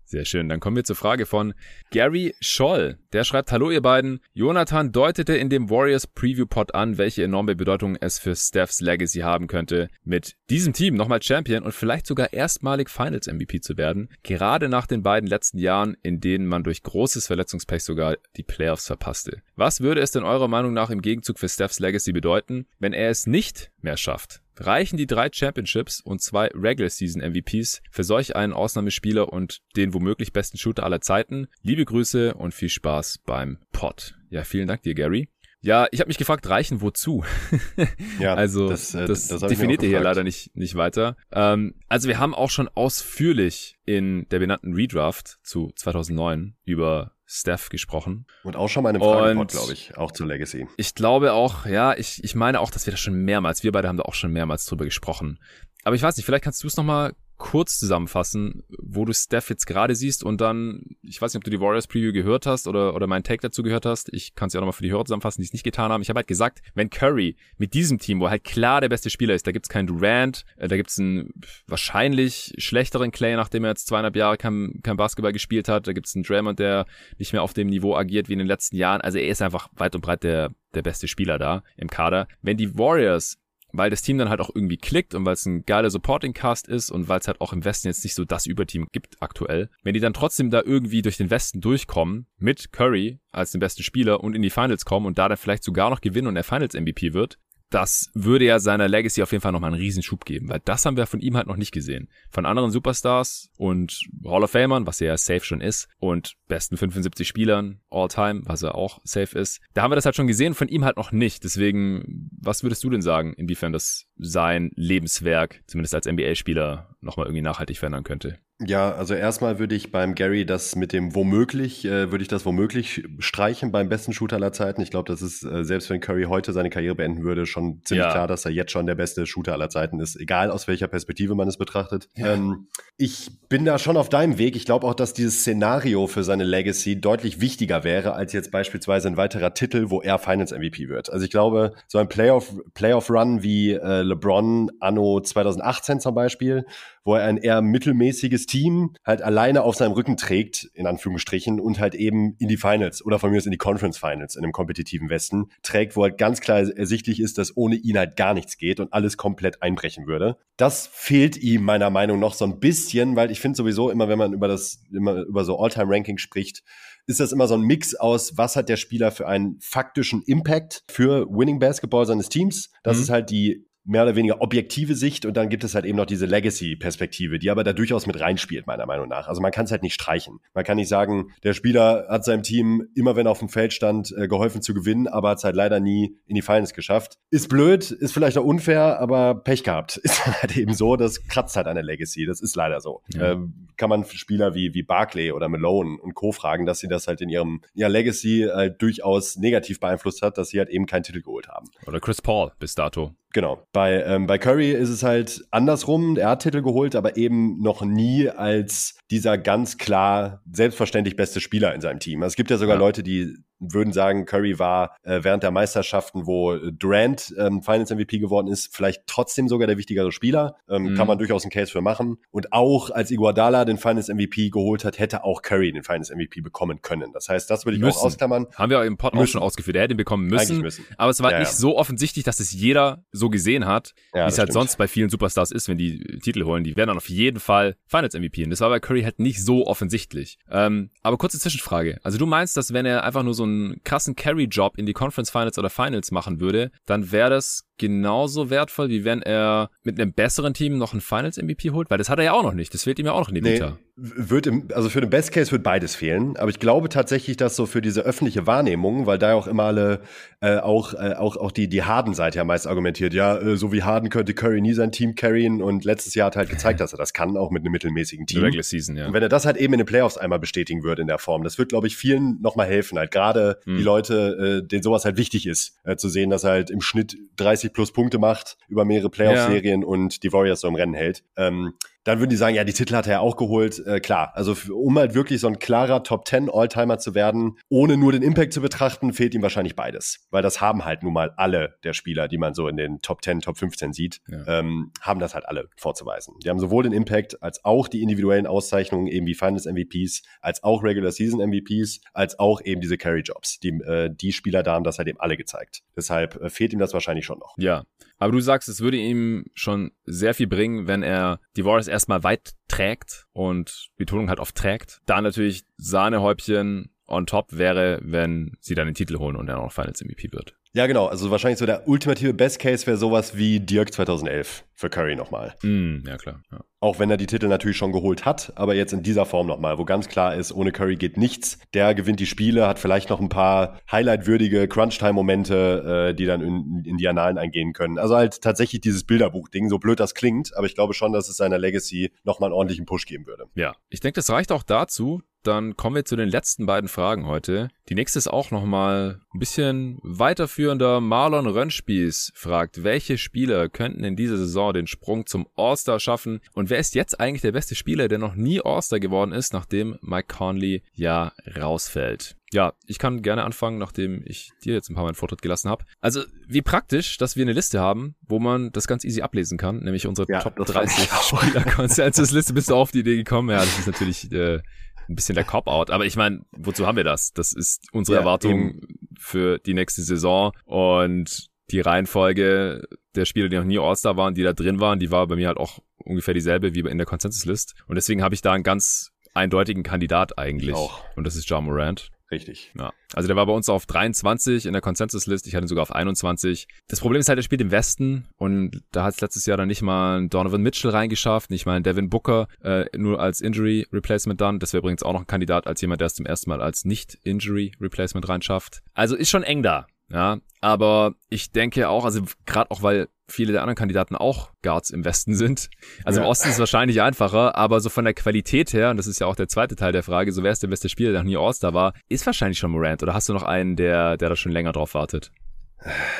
Sehr schön. Dann kommen wir zur Frage von Gary Scholl. Der schreibt, hallo ihr beiden. Jonathan deutete in dem Warriors Preview Pod an, welche enorme Bedeutung es für Stephs Legacy haben könnte, mit diesem Team nochmal Champion und vielleicht sogar erstmalig Finals MVP zu werden. Gerade nach den beiden letzten Jahren, in denen man durch großes Verletzungspech sogar die Playoffs verpasste. Was würde es denn eurer Meinung nach im Gegenzug für Stephs Legacy bedeuten, wenn er es nicht mehr schafft? Reichen die drei Championships und zwei Regular Season MVPs für solch einen Ausnahmespieler und den womöglich besten Shooter aller Zeiten? Liebe Grüße und viel Spaß beim Pod. Ja, vielen Dank dir, Gary. Ja, ich habe mich gefragt, reichen wozu? ja, also das, äh, das, das definiert ihr hier leider nicht, nicht weiter. Ähm, also wir haben auch schon ausführlich in der benannten Redraft zu 2009 über Steph gesprochen. Und auch schon mal in einem Fragepod, glaube ich, auch zur Legacy. Ich glaube auch, ja, ich, ich meine auch, dass wir da schon mehrmals, wir beide haben da auch schon mehrmals drüber gesprochen. Aber ich weiß nicht, vielleicht kannst du es nochmal kurz zusammenfassen, wo du Steph jetzt gerade siehst und dann, ich weiß nicht, ob du die Warriors Preview gehört hast oder, oder meinen Take dazu gehört hast. Ich kann es ja auch nochmal für die Hörer zusammenfassen, die es nicht getan haben. Ich habe halt gesagt, wenn Curry mit diesem Team, wo halt klar der beste Spieler ist, da gibt's keinen Durant, äh, da gibt's einen wahrscheinlich schlechteren Clay, nachdem er jetzt zweieinhalb Jahre kein, kein Basketball gespielt hat. Da gibt's einen Draymond, der nicht mehr auf dem Niveau agiert wie in den letzten Jahren. Also er ist einfach weit und breit der, der beste Spieler da im Kader. Wenn die Warriors weil das Team dann halt auch irgendwie klickt und weil es ein geiler Supporting Cast ist und weil es halt auch im Westen jetzt nicht so das Überteam gibt aktuell. Wenn die dann trotzdem da irgendwie durch den Westen durchkommen mit Curry als den besten Spieler und in die Finals kommen und da dann vielleicht sogar noch gewinnen und der Finals MVP wird, das würde ja seiner Legacy auf jeden Fall nochmal einen Riesenschub geben, weil das haben wir von ihm halt noch nicht gesehen. Von anderen Superstars und Hall of Famern, was er ja safe schon ist, und besten 75 Spielern all time, was er auch safe ist, da haben wir das halt schon gesehen, von ihm halt noch nicht. Deswegen, was würdest du denn sagen, inwiefern das sein Lebenswerk, zumindest als NBA-Spieler, nochmal irgendwie nachhaltig verändern könnte? Ja, also erstmal würde ich beim Gary das mit dem womöglich, äh, würde ich das womöglich streichen beim besten Shooter aller Zeiten. Ich glaube, das ist, äh, selbst wenn Curry heute seine Karriere beenden würde, schon ziemlich ja. klar, dass er jetzt schon der beste Shooter aller Zeiten ist, egal aus welcher Perspektive man es betrachtet. Ja. Ähm, ich bin da schon auf deinem Weg. Ich glaube auch, dass dieses Szenario für seine Legacy deutlich wichtiger wäre, als jetzt beispielsweise ein weiterer Titel, wo er Finals MVP wird. Also ich glaube, so ein Playoff, Playoff Run wie äh, LeBron anno 2018 zum Beispiel, wo er ein eher mittelmäßiges Team halt alleine auf seinem Rücken trägt, in Anführungsstrichen, und halt eben in die Finals oder von mir aus in die Conference Finals in einem kompetitiven Westen trägt, wo halt ganz klar ersichtlich ist, dass ohne ihn halt gar nichts geht und alles komplett einbrechen würde. Das fehlt ihm meiner Meinung nach so ein bisschen, weil ich finde sowieso immer, wenn man über das, immer über so All-Time-Ranking spricht, ist das immer so ein Mix aus, was hat der Spieler für einen faktischen Impact für Winning Basketball seines Teams. Das mhm. ist halt die mehr oder weniger objektive Sicht und dann gibt es halt eben noch diese Legacy-Perspektive, die aber da durchaus mit reinspielt, meiner Meinung nach. Also man kann es halt nicht streichen. Man kann nicht sagen, der Spieler hat seinem Team immer, wenn er auf dem Feld stand, äh, geholfen zu gewinnen, aber hat es halt leider nie in die Finals geschafft. Ist blöd, ist vielleicht auch unfair, aber Pech gehabt. Ist halt eben so, das kratzt halt an der Legacy. Das ist leider so. Ja. Ähm, kann man Spieler wie, wie Barclay oder Malone und Co. fragen, dass sie das halt in ihrem ja, Legacy halt durchaus negativ beeinflusst hat, dass sie halt eben keinen Titel geholt haben. Oder Chris Paul bis dato. Genau. Bei, ähm, bei Curry ist es halt andersrum. Er hat Titel geholt, aber eben noch nie als dieser ganz klar selbstverständlich beste Spieler in seinem Team. Also es gibt ja sogar ja. Leute, die würden sagen, Curry war äh, während der Meisterschaften, wo Durant ähm, Finals MVP geworden ist, vielleicht trotzdem sogar der wichtigere Spieler. Ähm, mhm. Kann man durchaus einen Case für machen. Und auch als Iguodala den Finals MVP geholt hat, hätte auch Curry den Finals MVP bekommen können. Das heißt, das würde ich müssen. auch ausklammern. Haben wir im Pod auch schon ausgeführt. Er hätte ihn bekommen müssen. müssen. Aber es war ja, nicht ja. so offensichtlich, dass es jeder so gesehen hat, ja, wie es halt stimmt. sonst bei vielen Superstars ist, wenn die Titel holen. Die werden dann auf jeden Fall Finals MVP. Und das war bei Curry halt nicht so offensichtlich. Ähm, aber kurze Zwischenfrage. Also du meinst, dass wenn er einfach nur so einen krassen Carry-Job in die Conference Finals oder Finals machen würde, dann wäre das genauso wertvoll, wie wenn er mit einem besseren Team noch einen Finals-MVP holt? Weil das hat er ja auch noch nicht. Das fehlt ihm ja auch noch in die nee, Wird im, also für den Best Case wird beides fehlen. Aber ich glaube tatsächlich, dass so für diese öffentliche Wahrnehmung, weil da ja auch immer alle, äh, auch, äh, auch, auch die, die Harden-Seite ja meist argumentiert, ja, äh, so wie Harden könnte Curry nie sein Team carryen und letztes Jahr hat halt gezeigt, dass er das kann, auch mit einem mittelmäßigen Team. Regular Season, ja. Und wenn er das halt eben in den Playoffs einmal bestätigen würde in der Form, das wird, glaube ich, vielen nochmal helfen. Halt gerade hm. die Leute, äh, denen sowas halt wichtig ist, äh, zu sehen, dass er halt im Schnitt 30 plus Punkte macht über mehrere Playoff-Serien ja. und die Warriors so im Rennen hält. Ähm, dann würden die sagen, ja, die Titel hat er ja auch geholt. Äh, klar, also um halt wirklich so ein klarer Top 10 Alltimer zu werden, ohne nur den Impact zu betrachten, fehlt ihm wahrscheinlich beides. Weil das haben halt nun mal alle der Spieler, die man so in den Top 10, Top 15 sieht, ja. ähm, haben das halt alle vorzuweisen. Die haben sowohl den Impact als auch die individuellen Auszeichnungen, eben wie Finals MVPs, als auch Regular Season MVPs, als auch eben diese Carry Jobs. Die, äh, die Spieler da haben das halt eben alle gezeigt. Deshalb äh, fehlt ihm das wahrscheinlich schon noch. Ja, aber du sagst, es würde ihm schon sehr viel bringen, wenn er die Warriors erstmal weit trägt und Betonung halt auf trägt. Da natürlich Sahnehäubchen on top wäre, wenn sie dann den Titel holen und er auch Finals MVP wird. Ja, genau. Also wahrscheinlich so der ultimative Best Case wäre sowas wie Dirk 2011 für Curry nochmal. Mm, ja, klar. Ja. Auch wenn er die Titel natürlich schon geholt hat, aber jetzt in dieser Form nochmal, wo ganz klar ist, ohne Curry geht nichts. Der gewinnt die Spiele, hat vielleicht noch ein paar Highlight-würdige Crunch-Time-Momente, äh, die dann in, in die Annalen eingehen können. Also halt tatsächlich dieses Bilderbuch-Ding, so blöd das klingt, aber ich glaube schon, dass es seiner Legacy nochmal einen ordentlichen Push geben würde. Ja, ich denke, das reicht auch dazu, dann kommen wir zu den letzten beiden Fragen heute. Die nächste ist auch nochmal ein bisschen weiterführender. Marlon Rönnspieß fragt, welche Spieler könnten in dieser Saison den Sprung zum All-Star schaffen? Und wer ist jetzt eigentlich der beste Spieler, der noch nie All-Star geworden ist, nachdem Mike Conley ja rausfällt? Ja, ich kann gerne anfangen, nachdem ich dir jetzt ein paar Mal einen Vortritt gelassen habe. Also, wie praktisch, dass wir eine Liste haben, wo man das ganz easy ablesen kann, nämlich unsere ja, Top 30 Spieler-Consensus-Liste. Bist du auf die Idee gekommen? Ja, das ist natürlich äh, ein bisschen der Cop-Out. Aber ich meine, wozu haben wir das? Das ist unsere ja, Erwartung eben. für die nächste Saison. Und die Reihenfolge der Spieler, die noch nie All-Star waren, die da drin waren, die war bei mir halt auch ungefähr dieselbe wie in der Consensus-List. Und deswegen habe ich da einen ganz eindeutigen Kandidat eigentlich. Auch. Und das ist John Morant. Richtig. Ja. Also der war bei uns auf 23 in der Consensus-List. Ich hatte ihn sogar auf 21. Das Problem ist halt, er spielt im Westen und da hat es letztes Jahr dann nicht mal Donovan Mitchell reingeschafft, nicht mal Devin Booker, äh, nur als Injury Replacement dann. Das wäre übrigens auch noch ein Kandidat als jemand, der es zum ersten Mal als Nicht-Injury Replacement reinschafft. Also ist schon eng da. Ja, aber ich denke auch, also gerade auch, weil viele der anderen Kandidaten auch Guards im Westen sind. Also ja. im Osten ist es wahrscheinlich einfacher, aber so von der Qualität her, und das ist ja auch der zweite Teil der Frage, so wer ist der beste Spieler, der noch nie All-Star war, ist wahrscheinlich schon Morant. Oder hast du noch einen, der, der da schon länger drauf wartet?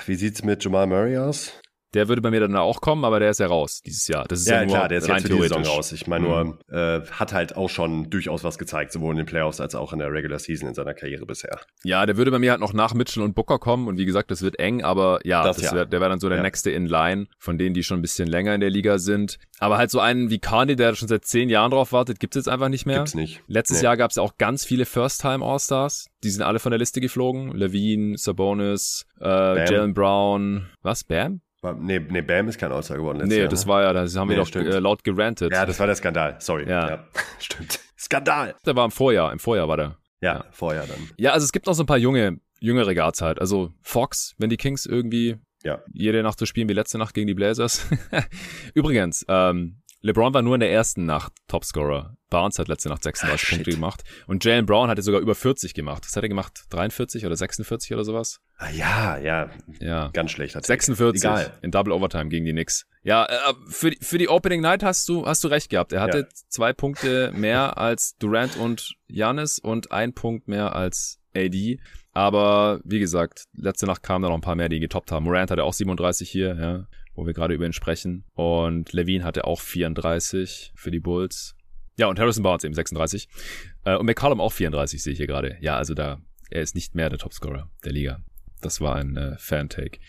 Wie sieht's mit Jamal Murray aus? Der würde bei mir dann auch kommen, aber der ist ja raus dieses Jahr. Das ist ja, ja klar, der ist jetzt für die Saison raus. Ich meine mhm. nur, äh, hat halt auch schon durchaus was gezeigt, sowohl in den Playoffs als auch in der Regular Season in seiner Karriere bisher. Ja, der würde bei mir halt noch nach Mitchell und Booker kommen und wie gesagt, das wird eng, aber ja, das, das wär, der wäre dann so der ja. nächste in Line von denen, die schon ein bisschen länger in der Liga sind. Aber halt so einen wie Carney, der schon seit zehn Jahren drauf wartet, gibt's jetzt einfach nicht mehr. Gibt's nicht. Letztes nee. Jahr gab's ja auch ganz viele First-Time All-Stars. Die sind alle von der Liste geflogen. Levine, Sabonis, äh, Jalen Brown. Was? Bam? Nee, nee, Bam ist kein Aussage geworden. Nee, Jahr, das ne? war ja, das haben nee, wir doch äh, laut gerantet. Ja, das war der Skandal. Sorry. Ja. ja. Stimmt. Skandal. Der war im Vorjahr. Im Vorjahr war der. Ja, ja, Vorjahr dann. Ja, also es gibt noch so ein paar junge, jüngere Guards halt. Also Fox, wenn die Kings irgendwie Ja. Jede Nacht zu spielen wie letzte Nacht gegen die Blazers. Übrigens, ähm, LeBron war nur in der ersten Nacht Topscorer. Barnes hat letzte Nacht 36 Ah, Punkte shit. gemacht. Und Jalen Brown hatte sogar über 40 gemacht. Was hat er gemacht? 43 oder 46 oder sowas? Ah, ja, ja, Ja. ganz schlechter Take. 46 Egal. in Double Overtime gegen die Knicks. Ja, äh, für, die- für die Opening Night hast du, hast du recht gehabt. Er hatte Ja. zwei Punkte mehr als Durant und Giannis und ein Punkt mehr als AD. Aber wie gesagt, letzte Nacht kamen da noch ein paar mehr, die getoppt haben. Morant hatte auch 37 hier, ja, wo wir gerade über ihn sprechen. Und Levine hatte auch 34 für die Bulls. Ja, und Harrison Barnes eben 36. Äh, und McCollum auch 34, sehe ich hier gerade. Ja, also da, er ist nicht mehr der Topscorer der Liga. Das war ein äh, Fan-Take.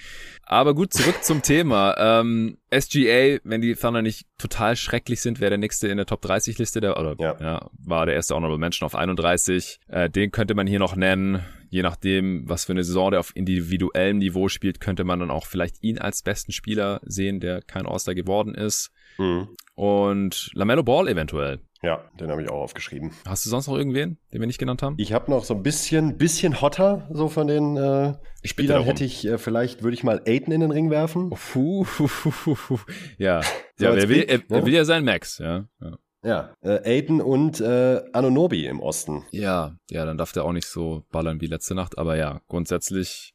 Aber gut, zurück zum Thema. Ähm, SGA, wenn die Thunder nicht total schrecklich sind, wäre der nächste in der Top 30 Liste, der, oder Ja. ja. war der erste Honorable Mention auf 31. Äh, den könnte man hier noch nennen. Je nachdem, was für eine Saison der auf individuellem Niveau spielt, könnte man dann auch vielleicht ihn als besten Spieler sehen, der kein All-Star geworden ist. Mhm. Und LaMelo Ball eventuell. Ja, den habe ich auch aufgeschrieben. Hast du sonst noch irgendwen, den wir nicht genannt haben? Ich habe noch so ein bisschen, bisschen hotter, so von den äh, Spielern hätte ich, äh, vielleicht würde ich mal Aiden in den Ring werfen. Puh, puh, puh, puh. Ja, So ja als er, will, er, er ne? will ja sein Max, ja. ja. Ja, äh, Aiden und äh, Anonobi im Osten. Ja, ja, dann darf der auch nicht so ballern wie letzte Nacht, aber ja, grundsätzlich,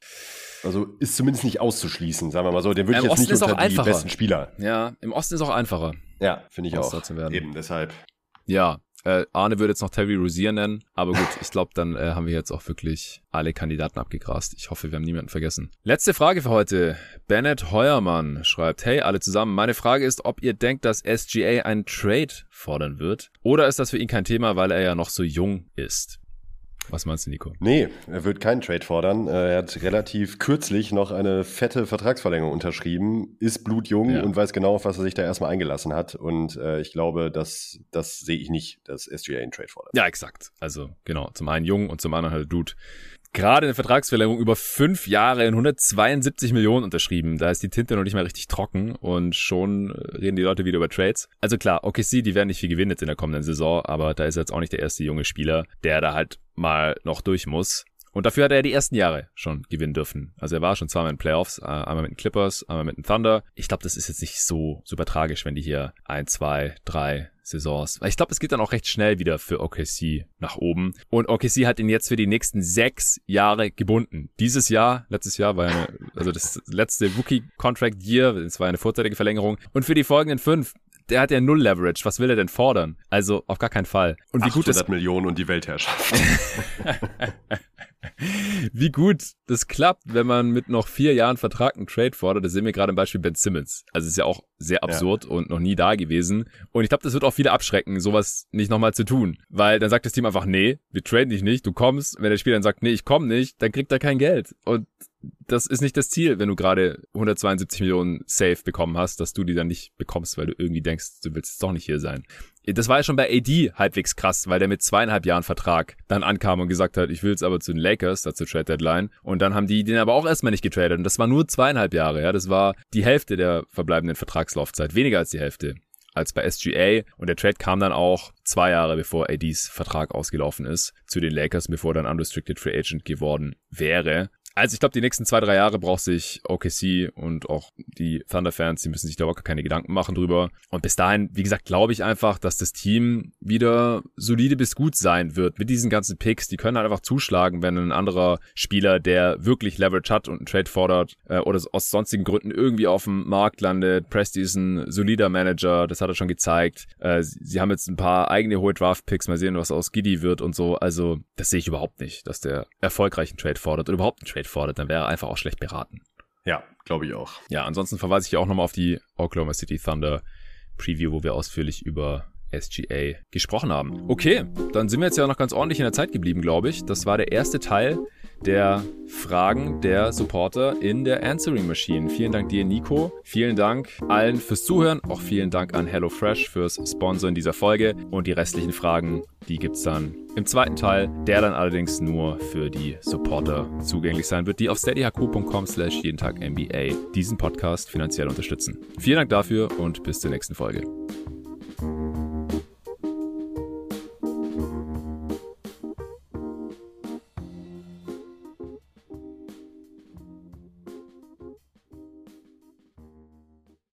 Also ist zumindest nicht auszuschließen, sagen wir mal so. Den würde Ja, ich jetzt Osten nicht ist auch unter die einfacher. besten Spieler. ja, im Osten ist auch einfacher. Ja, finde ich auch. Werden. Eben, deshalb. Ja, äh, Arne würde jetzt noch Terry Rozier nennen, aber gut, ich glaube, dann äh, haben wir jetzt auch wirklich alle Kandidaten abgegrast. Ich hoffe, wir haben niemanden vergessen. Letzte Frage für heute. Bennett Heuermann schreibt, hey, alle zusammen, meine Frage ist, ob ihr denkt, dass SGA einen Trade fordern wird, oder ist das für ihn kein Thema, weil er ja noch so jung ist? Was meinst du, Nico? Nee, er wird keinen Trade fordern. Äh, Er hat relativ kürzlich noch eine fette Vertragsverlängerung unterschrieben, ist blutjung Ja. und weiß genau, auf was er sich da erstmal eingelassen hat. Und äh, ich glaube, das, das sehe ich nicht, dass SGA einen Trade fordert. Ja, exakt. Also genau, zum einen jung und zum anderen halt Dude. Gerade eine Vertragsverlängerung über fünf Jahre in 172 Millionen unterschrieben. Da ist die Tinte noch nicht mal richtig trocken und schon äh, reden die Leute wieder über Trades. Also klar, OKC, die werden nicht viel gewinnen jetzt in der kommenden Saison, aber da ist jetzt auch nicht der erste junge Spieler, der da halt mal noch durch muss. Und dafür hat er die ersten Jahre schon gewinnen dürfen. Also er war schon zweimal in Playoffs, äh, einmal mit den Clippers, einmal mit den Thunder. Ich glaube, das ist jetzt nicht so super tragisch, wenn die hier ein, zwei, drei Saisons. Weil ich glaube, es geht dann auch recht schnell wieder für OKC nach oben. Und OKC hat ihn jetzt für die nächsten sechs Jahre gebunden. Dieses Jahr, letztes Jahr war ja eine, also das letzte Rookie-Contract-Year, es war eine vorzeitige Verlängerung. Und für die folgenden fünf, der hat ja null Leverage. Was will er denn fordern? Also auf gar keinen Fall. Und wie gut das 800 Millionen und die Weltherrschaft. wie gut das klappt, wenn man mit noch vier Jahren Vertrag einen Trade fordert, das sehen wir gerade im Beispiel Ben Simmons. Also es ist ja auch sehr absurd und noch nie da gewesen. Und ich glaube, das wird auch viele abschrecken, sowas nicht nochmal zu tun. Weil dann sagt das Team einfach, nee, wir traden dich nicht, du kommst. Wenn der Spieler dann sagt, nee, ich komme nicht, dann kriegt er kein Geld. Und das ist nicht das Ziel, wenn du gerade 172 Millionen safe bekommen hast, dass du die dann nicht bekommst, weil du irgendwie denkst, du willst doch nicht hier sein. Das war ja schon bei AD halbwegs krass, weil der mit zweieinhalb Jahren Vertrag dann ankam und gesagt hat, ich will jetzt aber zu den Lakers, dazu Trade Deadline. Und dann haben die den aber auch erstmal nicht getradet. Und das war nur zweieinhalb Jahre, ja. Das war die Hälfte der verbleibenden Vertragslaufzeit, weniger als die Hälfte als bei SGA. Und der Trade kam dann auch zwei Jahre bevor ADs Vertrag ausgelaufen ist zu den Lakers, bevor er dann Unrestricted Free Agent geworden wäre. Also ich glaube, die nächsten zwei, drei Jahre braucht sich OKC und auch die Thunder-Fans, die müssen sich da überhaupt keine Gedanken machen drüber. Und bis dahin, wie gesagt, glaube ich einfach, dass das Team wieder solide bis gut sein wird mit diesen ganzen Picks. Die können halt einfach zuschlagen, wenn ein anderer Spieler, der wirklich Leverage hat und einen Trade fordert äh, oder aus sonstigen Gründen irgendwie auf dem Markt landet. Presti ist ein solider Manager, das hat er schon gezeigt. Äh, sie sie haben jetzt ein paar eigene hohe Draft-Picks, mal sehen, was aus Giddy wird und so. Also das sehe ich überhaupt nicht, dass der erfolgreichen Trade fordert oder überhaupt einen Trade fordert, dann wäre er einfach auch schlecht beraten. ja, glaube ich auch. Ja, ansonsten verweise ich ja auch nochmal auf die Oklahoma City Thunder Preview, wo wir ausführlich über SGA gesprochen haben. Okay, dann sind wir jetzt ja noch ganz ordentlich in der Zeit geblieben, glaube ich. Das war der erste Teil der Fragen der Supporter in der Answering Machine. Vielen Dank dir, Nico. Vielen Dank allen fürs Zuhören. Auch vielen Dank an HelloFresh fürs Sponsoren dieser Folge. Und die restlichen Fragen, die gibt's dann im zweiten Teil, der dann allerdings nur für die Supporter zugänglich sein wird, die auf steadyhq.com slash jeden Tag NBA diesen Podcast finanziell unterstützen. Vielen Dank dafür und bis zur nächsten Folge.